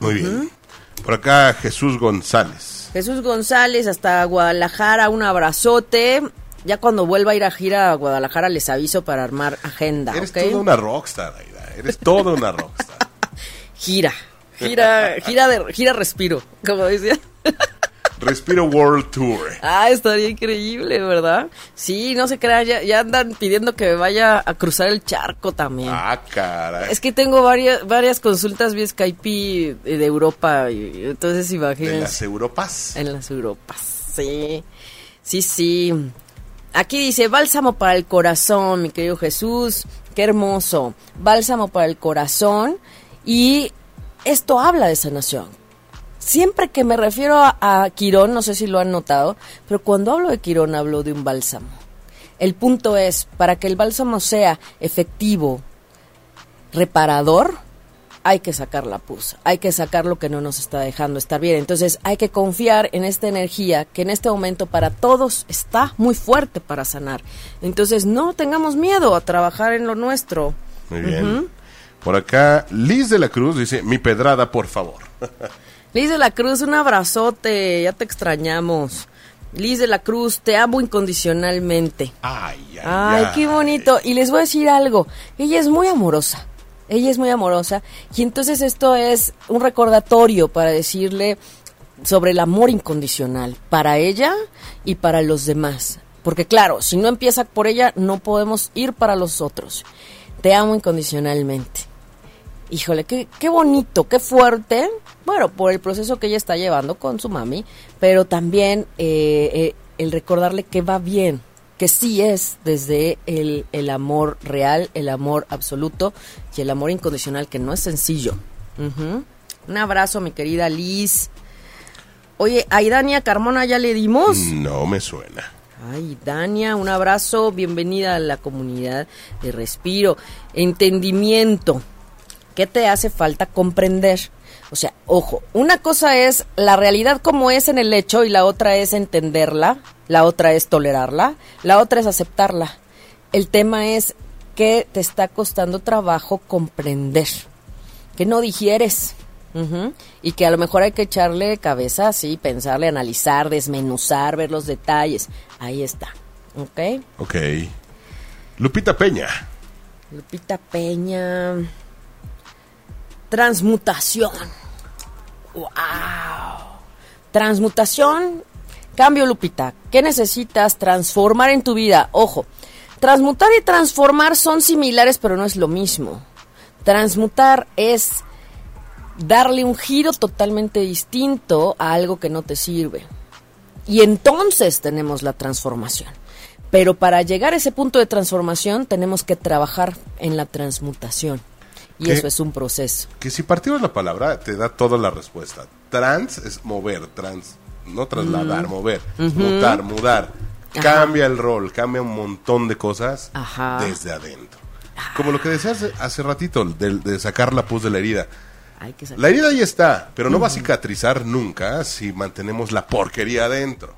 Muy bien. Por acá Jesús González. Jesús González, hasta Guadalajara, un abrazote. Ya cuando vuelva a ir a gira a Guadalajara les aviso para armar agenda, Eres toda una rockstar, Aida. Eres toda una rockstar. Gira, gira, gira de, gira respiro, como decía. Respiro World Tour. Ah, estaría increíble, ¿verdad? Sí, no se crean, ya, ya andan pidiendo que me vaya a cruzar el charco también. Ah, caray. Es que tengo varias, varias consultas vía Skype de Europa, y, entonces imagínense. las Europas. En las Europas, sí. Sí, sí. Aquí dice, bálsamo para el corazón, mi querido Jesús. Qué hermoso. Bálsamo para el corazón. Y esto habla de sanación. Siempre que me refiero a, Quirón, no sé si lo han notado, pero cuando hablo de Quirón hablo de un bálsamo. El punto es, para que el bálsamo sea efectivo, reparador, hay que sacar la pus, hay que sacar lo que no nos está dejando estar bien. Entonces hay que confiar en esta energía que en este momento para todos está muy fuerte para sanar. Entonces no tengamos miedo a trabajar en lo nuestro. Muy bien. Por acá Liz de la Cruz dice, mi pedrada, por favor. Liz de la Cruz, un abrazote, ya te extrañamos. Liz de la Cruz, te amo incondicionalmente. Ay, ay, Ay, qué bonito. Y les voy a decir algo. Ella es muy amorosa. Ella es muy amorosa. Y entonces esto es un recordatorio para decirle sobre el amor incondicional para ella y para los demás. Porque claro, si no empieza por ella, no podemos ir para los otros. Te amo incondicionalmente. Híjole, qué, qué bonito, qué fuerte. Bueno, por el proceso que ella está llevando con su mami, pero también eh, eh, el recordarle que va bien, que sí es desde el, el amor real, el amor absoluto y el amor incondicional, que no es sencillo. Un abrazo, mi querida Liz. Oye, a Dania Carmona ya le dimos. No me suena. Ay, Dania, un abrazo, bienvenida a la comunidad de Respiro. Entendimiento. ¿Qué te hace falta comprender? O sea, ojo, una cosa es la realidad como es en el hecho y la otra es entenderla, la otra es tolerarla, la otra es aceptarla. El tema es que te está costando trabajo comprender, que no digieres. Y que a lo mejor hay que echarle cabeza, así, pensarle, analizar, desmenuzar, ver los detalles. Ahí está. ¿Ok? Ok. Lupita Peña. Lupita Peña. Transmutación. ¡Wow! Transmutación. Cambio, Lupita. ¿Qué necesitas transformar en tu vida? Ojo, transmutar y transformar son similares, pero no es lo mismo. Transmutar es darle un giro totalmente distinto a algo que no te sirve. Y entonces tenemos la transformación. Pero para llegar a ese punto de transformación tenemos que trabajar en la transmutación. Y eso es un proceso. Que si partimos la palabra, te da toda la respuesta. Trans es mover, trans, no trasladar, mover, mutar, mudar. Ajá. Cambia el rol, cambia un montón de cosas Ajá. desde adentro. Como lo que decías hace, ratito, de, de sacar la puz de la herida. Hay que La herida ahí está, pero no va a cicatrizar nunca si mantenemos la porquería adentro.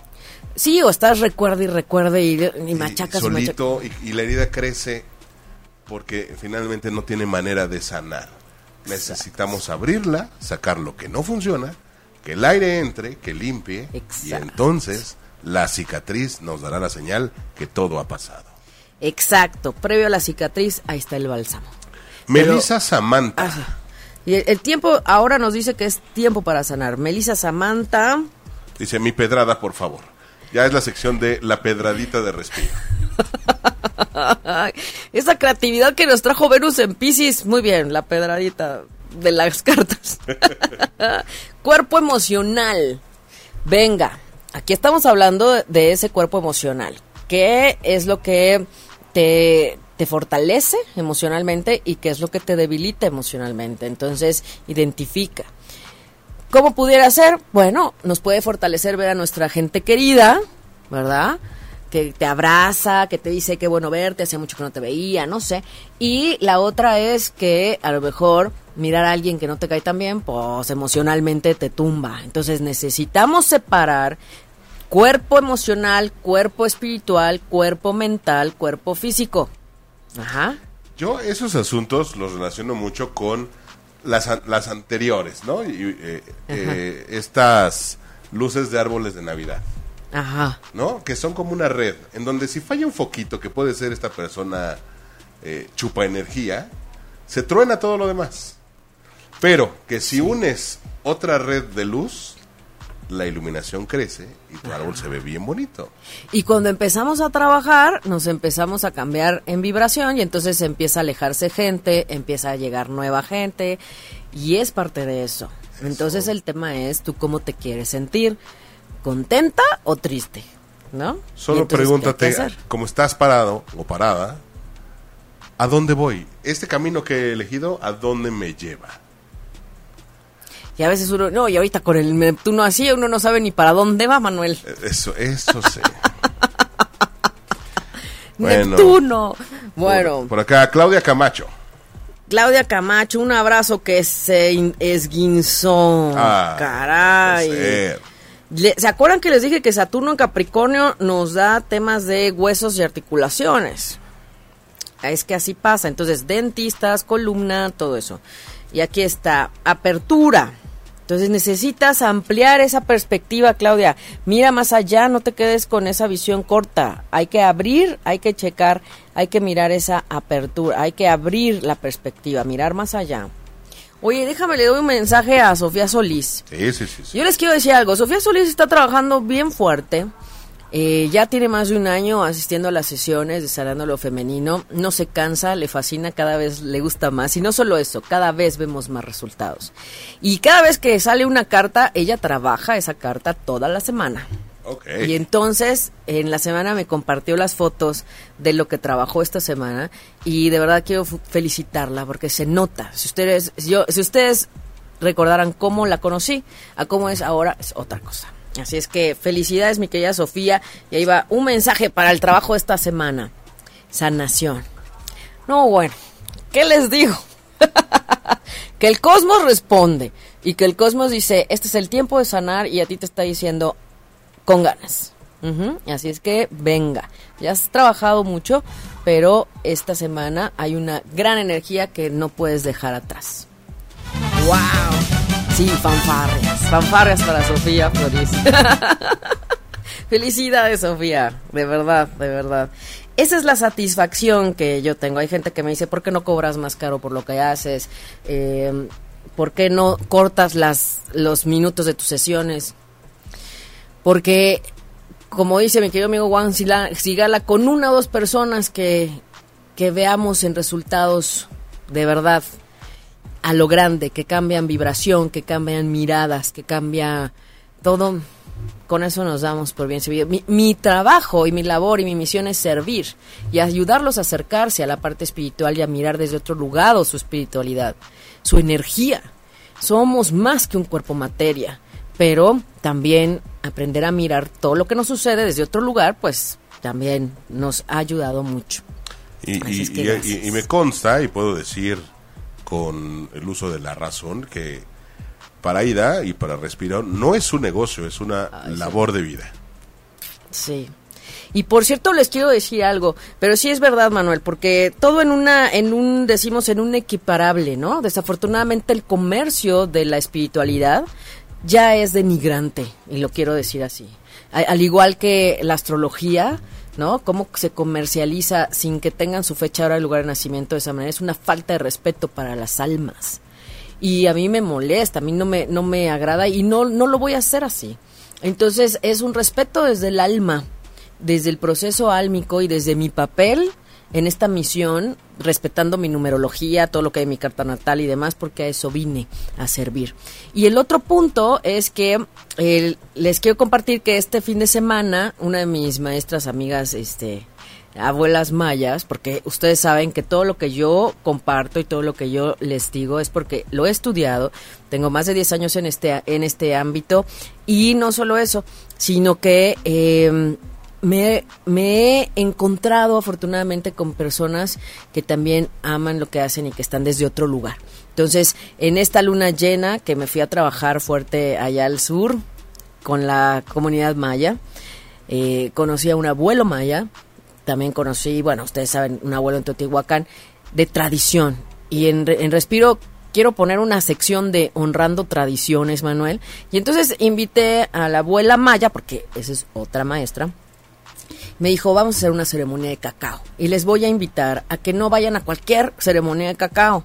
Sí, o estás recuerda y recuerda y, y machacas y solito y, y la herida crece porque finalmente no tiene manera de sanar. Necesitamos abrirla, sacar lo que no funciona, que el aire entre, que limpie y Exacto. entonces la cicatriz nos dará la señal que todo ha pasado. Exacto. Previo a la cicatriz, ahí está el bálsamo. Pero- Melissa Samantha. Ah, y el, el tiempo ahora nos dice que es tiempo para sanar. Melissa Samantha. Dice, mi pedrada, por favor. Ya es la sección de la pedradita de respiro. Esa creatividad que nos trajo Venus en Pisces, muy bien, la pedradita de las cartas. cuerpo emocional. Venga, aquí estamos hablando de ese cuerpo emocional. ¿Qué es lo que te, te fortalece emocionalmente y qué es lo que te debilita emocionalmente? Entonces, identifica. ¿Cómo pudiera ser? Bueno, nos puede fortalecer ver a nuestra gente querida, ¿verdad? Que te abraza, que te dice qué bueno verte, hace mucho que no te veía, no sé. Y la otra es que a lo mejor mirar a alguien que no te cae tan bien, pues emocionalmente te tumba. Entonces necesitamos separar cuerpo emocional, cuerpo espiritual, cuerpo mental, cuerpo físico. Ajá. Yo esos asuntos los relaciono mucho con las, las anteriores, ¿no? Y, eh, eh, estas luces de árboles de Navidad, Ajá. ¿no? Que son como una red, en donde si falla un foquito, que puede ser esta persona eh, chupa energía, se truena todo lo demás. Pero que si unes otra red de luz, la iluminación crece y tu árbol se ve bien bonito. Y cuando empezamos a trabajar, nos empezamos a cambiar en vibración y entonces empieza a alejarse gente, empieza a llegar nueva gente y es parte de eso. Entonces el tema es tú cómo te quieres sentir, contenta o triste, ¿no? Solo entonces, ¿qué hay pregúntate, como estás parado o parada, ¿a dónde voy? Este camino que he elegido, ¿a dónde me lleva? Y a veces uno, no, y ahorita con el Neptuno así, uno no sabe ni para dónde va, Manuel. Eh, Eso, eso sí. Bueno. Neptuno. Bueno, Por, por acá, Claudia Camacho. Claudia Camacho, un abrazo que se in- esguinzó. Ah, Caray. ¿Se acuerdan que les dije que Saturno en Capricornio nos da temas de huesos y articulaciones? Es que así pasa. Entonces, dentistas, columna, todo eso. Y aquí está, apertura. Entonces necesitas ampliar esa perspectiva, Claudia. Mira más allá, no te quedes con esa visión corta. Hay que abrir, hay que checar, hay que mirar esa apertura, hay que abrir la perspectiva, mirar más allá. Oye, déjame, le doy un mensaje a Sofía Solís. Sí, sí, sí. sí. Yo les quiero decir algo. Sofía Solís está trabajando bien fuerte. Eh, ya tiene más de un año asistiendo a las sesiones de Sanando lo Femenino. No se cansa, le fascina, cada vez le gusta más. Y no solo eso, cada vez vemos más resultados. Y cada vez que sale una carta, ella trabaja esa carta toda la semana. Ok. Y entonces, en la semana me compartió las fotos de lo que trabajó esta semana y de verdad quiero felicitarla porque se nota. Si ustedes, yo, si ustedes recordaran cómo la conocí, a cómo es ahora, es otra cosa. Así es que felicidades, mi querida Sofía. Y ahí va un mensaje para el trabajo de esta semana. Sanación. No, bueno, ¿qué les digo? que el cosmos responde y que el cosmos dice, este es el tiempo de sanar y a ti te está diciendo, con ganas. Así es que venga, ya has trabajado mucho, pero esta semana hay una gran energía que no puedes dejar atrás. ¡Wow! Sí, fanfarrias, fanfarrias para Sofía Flores. Felicidades, Sofía, de verdad, de verdad. Esa es la satisfacción que yo tengo. Hay gente que me dice, ¿por qué no cobras más caro por lo que haces? Eh, ¿Por qué no cortas las, los minutos de tus sesiones? Porque, como dice mi querido amigo Juan Sigala, con una o dos personas que, que veamos en resultados de verdad a lo grande, que cambian vibración, que cambian miradas, que cambia todo, con eso nos damos por bien servido. Mi, mi trabajo y mi labor y mi misión es servir y ayudarlos a acercarse a la parte espiritual y a mirar desde otro lugar su espiritualidad, su energía. Somos más que un cuerpo materia, pero también aprender a mirar todo lo que nos sucede desde otro lugar, pues también nos ha ayudado mucho. Y me consta, y puedo decir con el uso de la razón, que para Aida y para Respiro no es un negocio, es una labor de vida. Sí. Y por cierto les quiero decir algo, pero sí es verdad, Manuel, porque todo en una en un decimos en un equiparable, ¿no? Desafortunadamente el comercio de la espiritualidad ya es denigrante y lo quiero decir así. Al igual que la astrología, ¿no? Cómo se comercializa sin que tengan su fecha, hora y lugar de nacimiento de esa manera es una falta de respeto para las almas. Y a mí me molesta, a mí no me no me agrada y no no lo voy a hacer así. Entonces es un respeto desde el alma, desde el proceso álmico y desde mi papel en esta misión, respetando mi numerología, todo lo que hay en mi carta natal y demás, porque a eso vine a servir. Y el otro punto es que les quiero compartir que este fin de semana, una de mis maestras amigas, este, abuelas mayas, porque ustedes saben que todo lo que yo comparto y todo lo que yo les digo es porque lo he estudiado, tengo más de 10 años en este, en este ámbito y no solo eso, sino que eh, me, he encontrado afortunadamente con personas que también aman lo que hacen y que están desde otro lugar. Entonces, en esta luna llena que me fui a trabajar fuerte allá al sur con la comunidad maya, eh, conocí a un abuelo maya, también conocí, bueno, ustedes saben, un abuelo en Teotihuacán, de tradición. Y en, en Respiro quiero poner una sección de honrando tradiciones, Manuel. Y entonces invité a la abuela maya, porque esa es otra maestra, me dijo, vamos a hacer una ceremonia de cacao. Y les voy a invitar a que no vayan a cualquier ceremonia de cacao.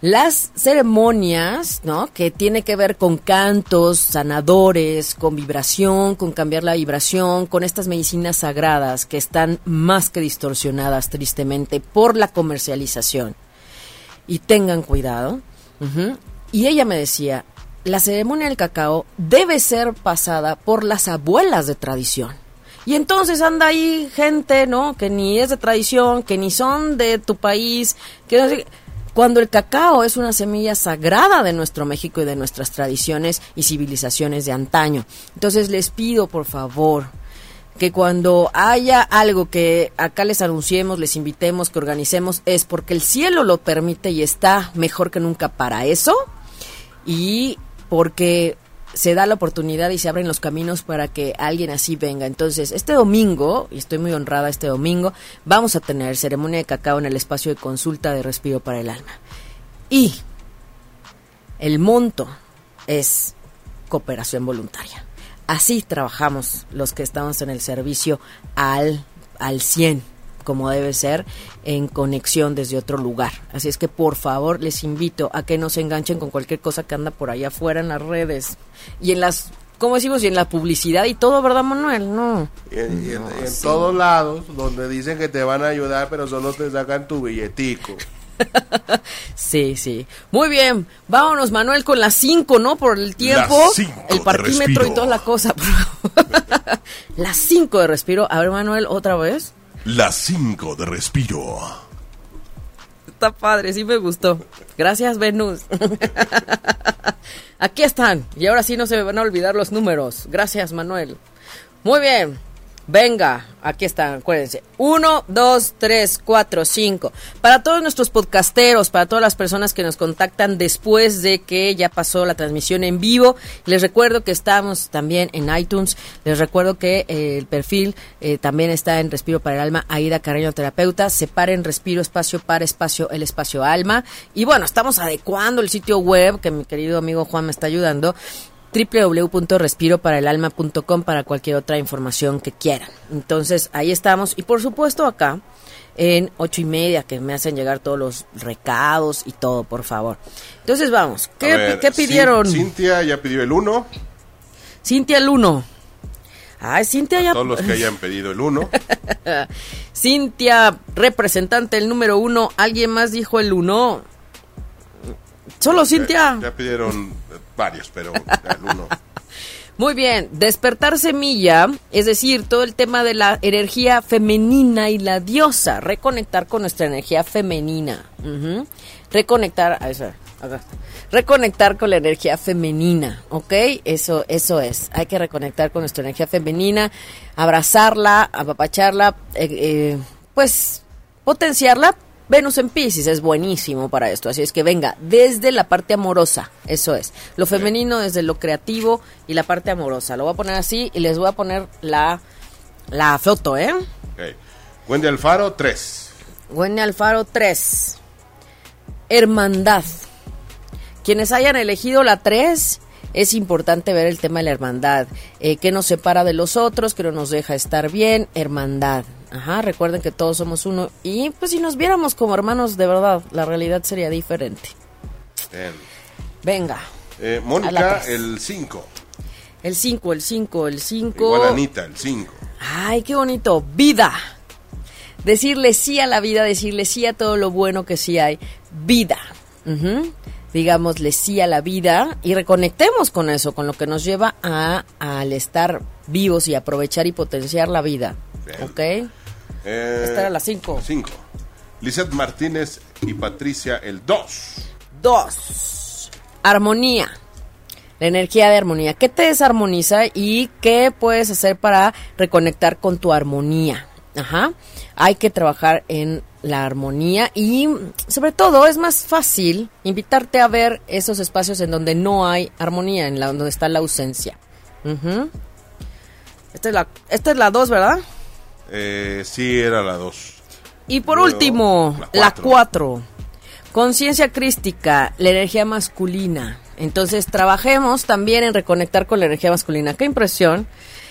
Las ceremonias, ¿no? Que tiene que ver con cantos, sanadores, con vibración, con cambiar la vibración, con estas medicinas sagradas que están más que distorsionadas tristemente por la comercialización. Y tengan cuidado. Y ella me decía, la ceremonia del cacao debe ser pasada por las abuelas de tradición. Y entonces anda ahí gente, ¿no? Que ni es de tradición, que ni son de tu país, que no sé- cuando el cacao es una semilla sagrada de nuestro México y de nuestras tradiciones y civilizaciones de antaño. Entonces les pido, por favor, que cuando haya algo que acá les anunciemos, les invitemos, que organicemos, es porque el cielo lo permite y está mejor que nunca para eso y porque se da la oportunidad y se abren los caminos para que alguien así venga. Entonces, este domingo, y estoy muy honrada este domingo, vamos a tener ceremonia de cacao en el espacio de consulta de respiro para el alma. Y el monto es cooperación voluntaria. Así trabajamos los que estamos en el servicio al, al 100, como debe ser, en conexión desde otro lugar. Así es que por favor les invito a que no se enganchen con cualquier cosa que anda por allá afuera en las redes y en las, ¿cómo decimos? Y en la publicidad y todo, ¿verdad, Manuel? No. Y en, y en- y en todos lados donde dicen que te van a ayudar, pero solo te sacan tu billetico. sí, sí. Muy bien. Vámonos, Manuel, con las 5, ¿no? Por el tiempo, Las cinco el parquímetro y toda la cosa. por favor. las 5 de respiro. A ver, Manuel, otra vez. Las 5 de respiro. Está padre, sí me gustó. Gracias, Venus. Aquí están. Y ahora sí no se me van a olvidar los números. Gracias, Manuel. Muy bien. Venga, aquí están, acuérdense. Uno, dos, tres, cuatro, cinco. Para todos nuestros podcasteros, para todas las personas que nos contactan después de que ya pasó la transmisión en vivo, les recuerdo que estamos también en iTunes. Les recuerdo que eh, el perfil eh, también está en Respiro para el Alma, Aida Carreño Terapeuta. Separen Respiro Espacio para Espacio, el Espacio Alma. Y bueno, estamos adecuando el sitio web que mi querido amigo Juan me está ayudando www.respiroparaelalma.com para cualquier otra información que quieran. Entonces, ahí estamos. Y por supuesto acá, en ocho y media, que me hacen llegar todos los recados y todo, por favor. Entonces, vamos. A ¿Qué, ver, qué pidieron? Cin- Cintia ya pidió el 1. Cintia el 1. Ay, Cintia ya... Todos los que hayan pedido el 1. Cintia, representante el número uno. ¿Alguien más dijo el 1? Solo Cintia. Ya pidieron varios, pero 1. Muy bien, despertar semilla, es decir, todo el tema de la energía femenina y la diosa, reconectar con nuestra energía femenina, reconectar, a eso, acá. reconectar con la energía femenina, ¿ok? Eso, eso es, hay que reconectar con nuestra energía femenina, abrazarla, apapacharla, eh, eh, pues potenciarla. Venus en Pisces es buenísimo para esto, así es que venga, desde la parte amorosa, eso es, lo femenino desde lo creativo y la parte amorosa. Lo voy a poner así y les voy a poner la, la foto, ¿eh? Ok. Wendy Alfaro, 3. Wendy Alfaro 3. Hermandad. Quienes hayan elegido la 3, es importante ver el tema de la hermandad. Eh, ¿Qué nos separa de los otros? ¿Qué no nos deja estar bien? Hermandad. Ajá, recuerden que todos somos uno. Y pues si nos viéramos como hermanos de verdad, la realidad sería diferente. Bien. Venga. Eh, Mónica, el 5. El 5, el 5, el 5. Igual Anita, el 5. Ay, qué bonito. Vida. Decirle sí a la vida, decirle sí a todo lo bueno que sí hay. Vida. Ujú. Digámosle sí a la vida y reconectemos con eso, con lo que nos lleva a, al estar vivos y aprovechar y potenciar la vida. Bien. ¿Ok? Eh, Esta era la cinco. 5. Lizeth Martínez y Patricia, el 2. Dos. Armonía. La energía de armonía. ¿Qué te desarmoniza y qué puedes hacer para reconectar con tu armonía? Ajá. Hay que trabajar en la armonía y sobre todo es más fácil invitarte a ver esos espacios en donde no hay armonía, en la donde está la ausencia. Ujú. Esta es la esta es la dos, ¿verdad? Eh, sí, era la 2. Y por Luego, último, la la cuatro. 4. Conciencia crística, la energía masculina. Entonces, trabajemos también en reconectar con la energía masculina. Qué impresión.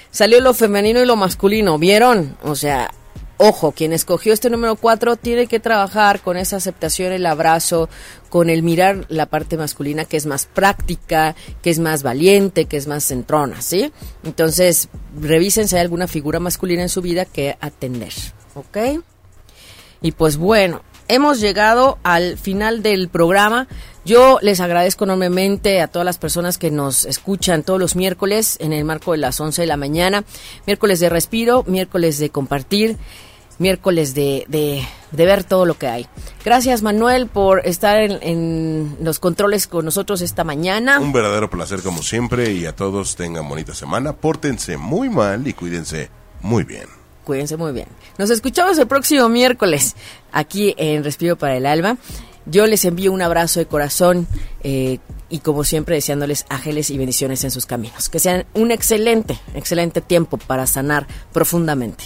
Salió lo femenino y lo masculino, ¿vieron? O sea, ojo, quien escogió este número 4 tiene que trabajar con esa aceptación, el abrazo, con el mirar la parte masculina que es más práctica, que es más valiente, que es más centrona, ¿sí? Entonces, revisen si hay alguna figura masculina en su vida que atender, ¿ok? Y pues bueno, hemos llegado al final del programa. Yo les agradezco enormemente a todas las personas que nos escuchan todos los miércoles en el marco de las 11 de la mañana. Miércoles de respiro, miércoles de compartir, miércoles de, de, de ver todo lo que hay. Gracias Manuel por estar en, en los controles con nosotros esta mañana. Un verdadero placer como siempre y a todos tengan bonita semana. Pórtense muy mal y cuídense muy bien. Cuídense muy bien. Nos escuchamos el próximo miércoles aquí en Respiro para el Alma. Yo les envío un abrazo de corazón eh, y como siempre deseándoles ángeles y bendiciones en sus caminos. Que sean un excelente, excelente tiempo para sanar profundamente.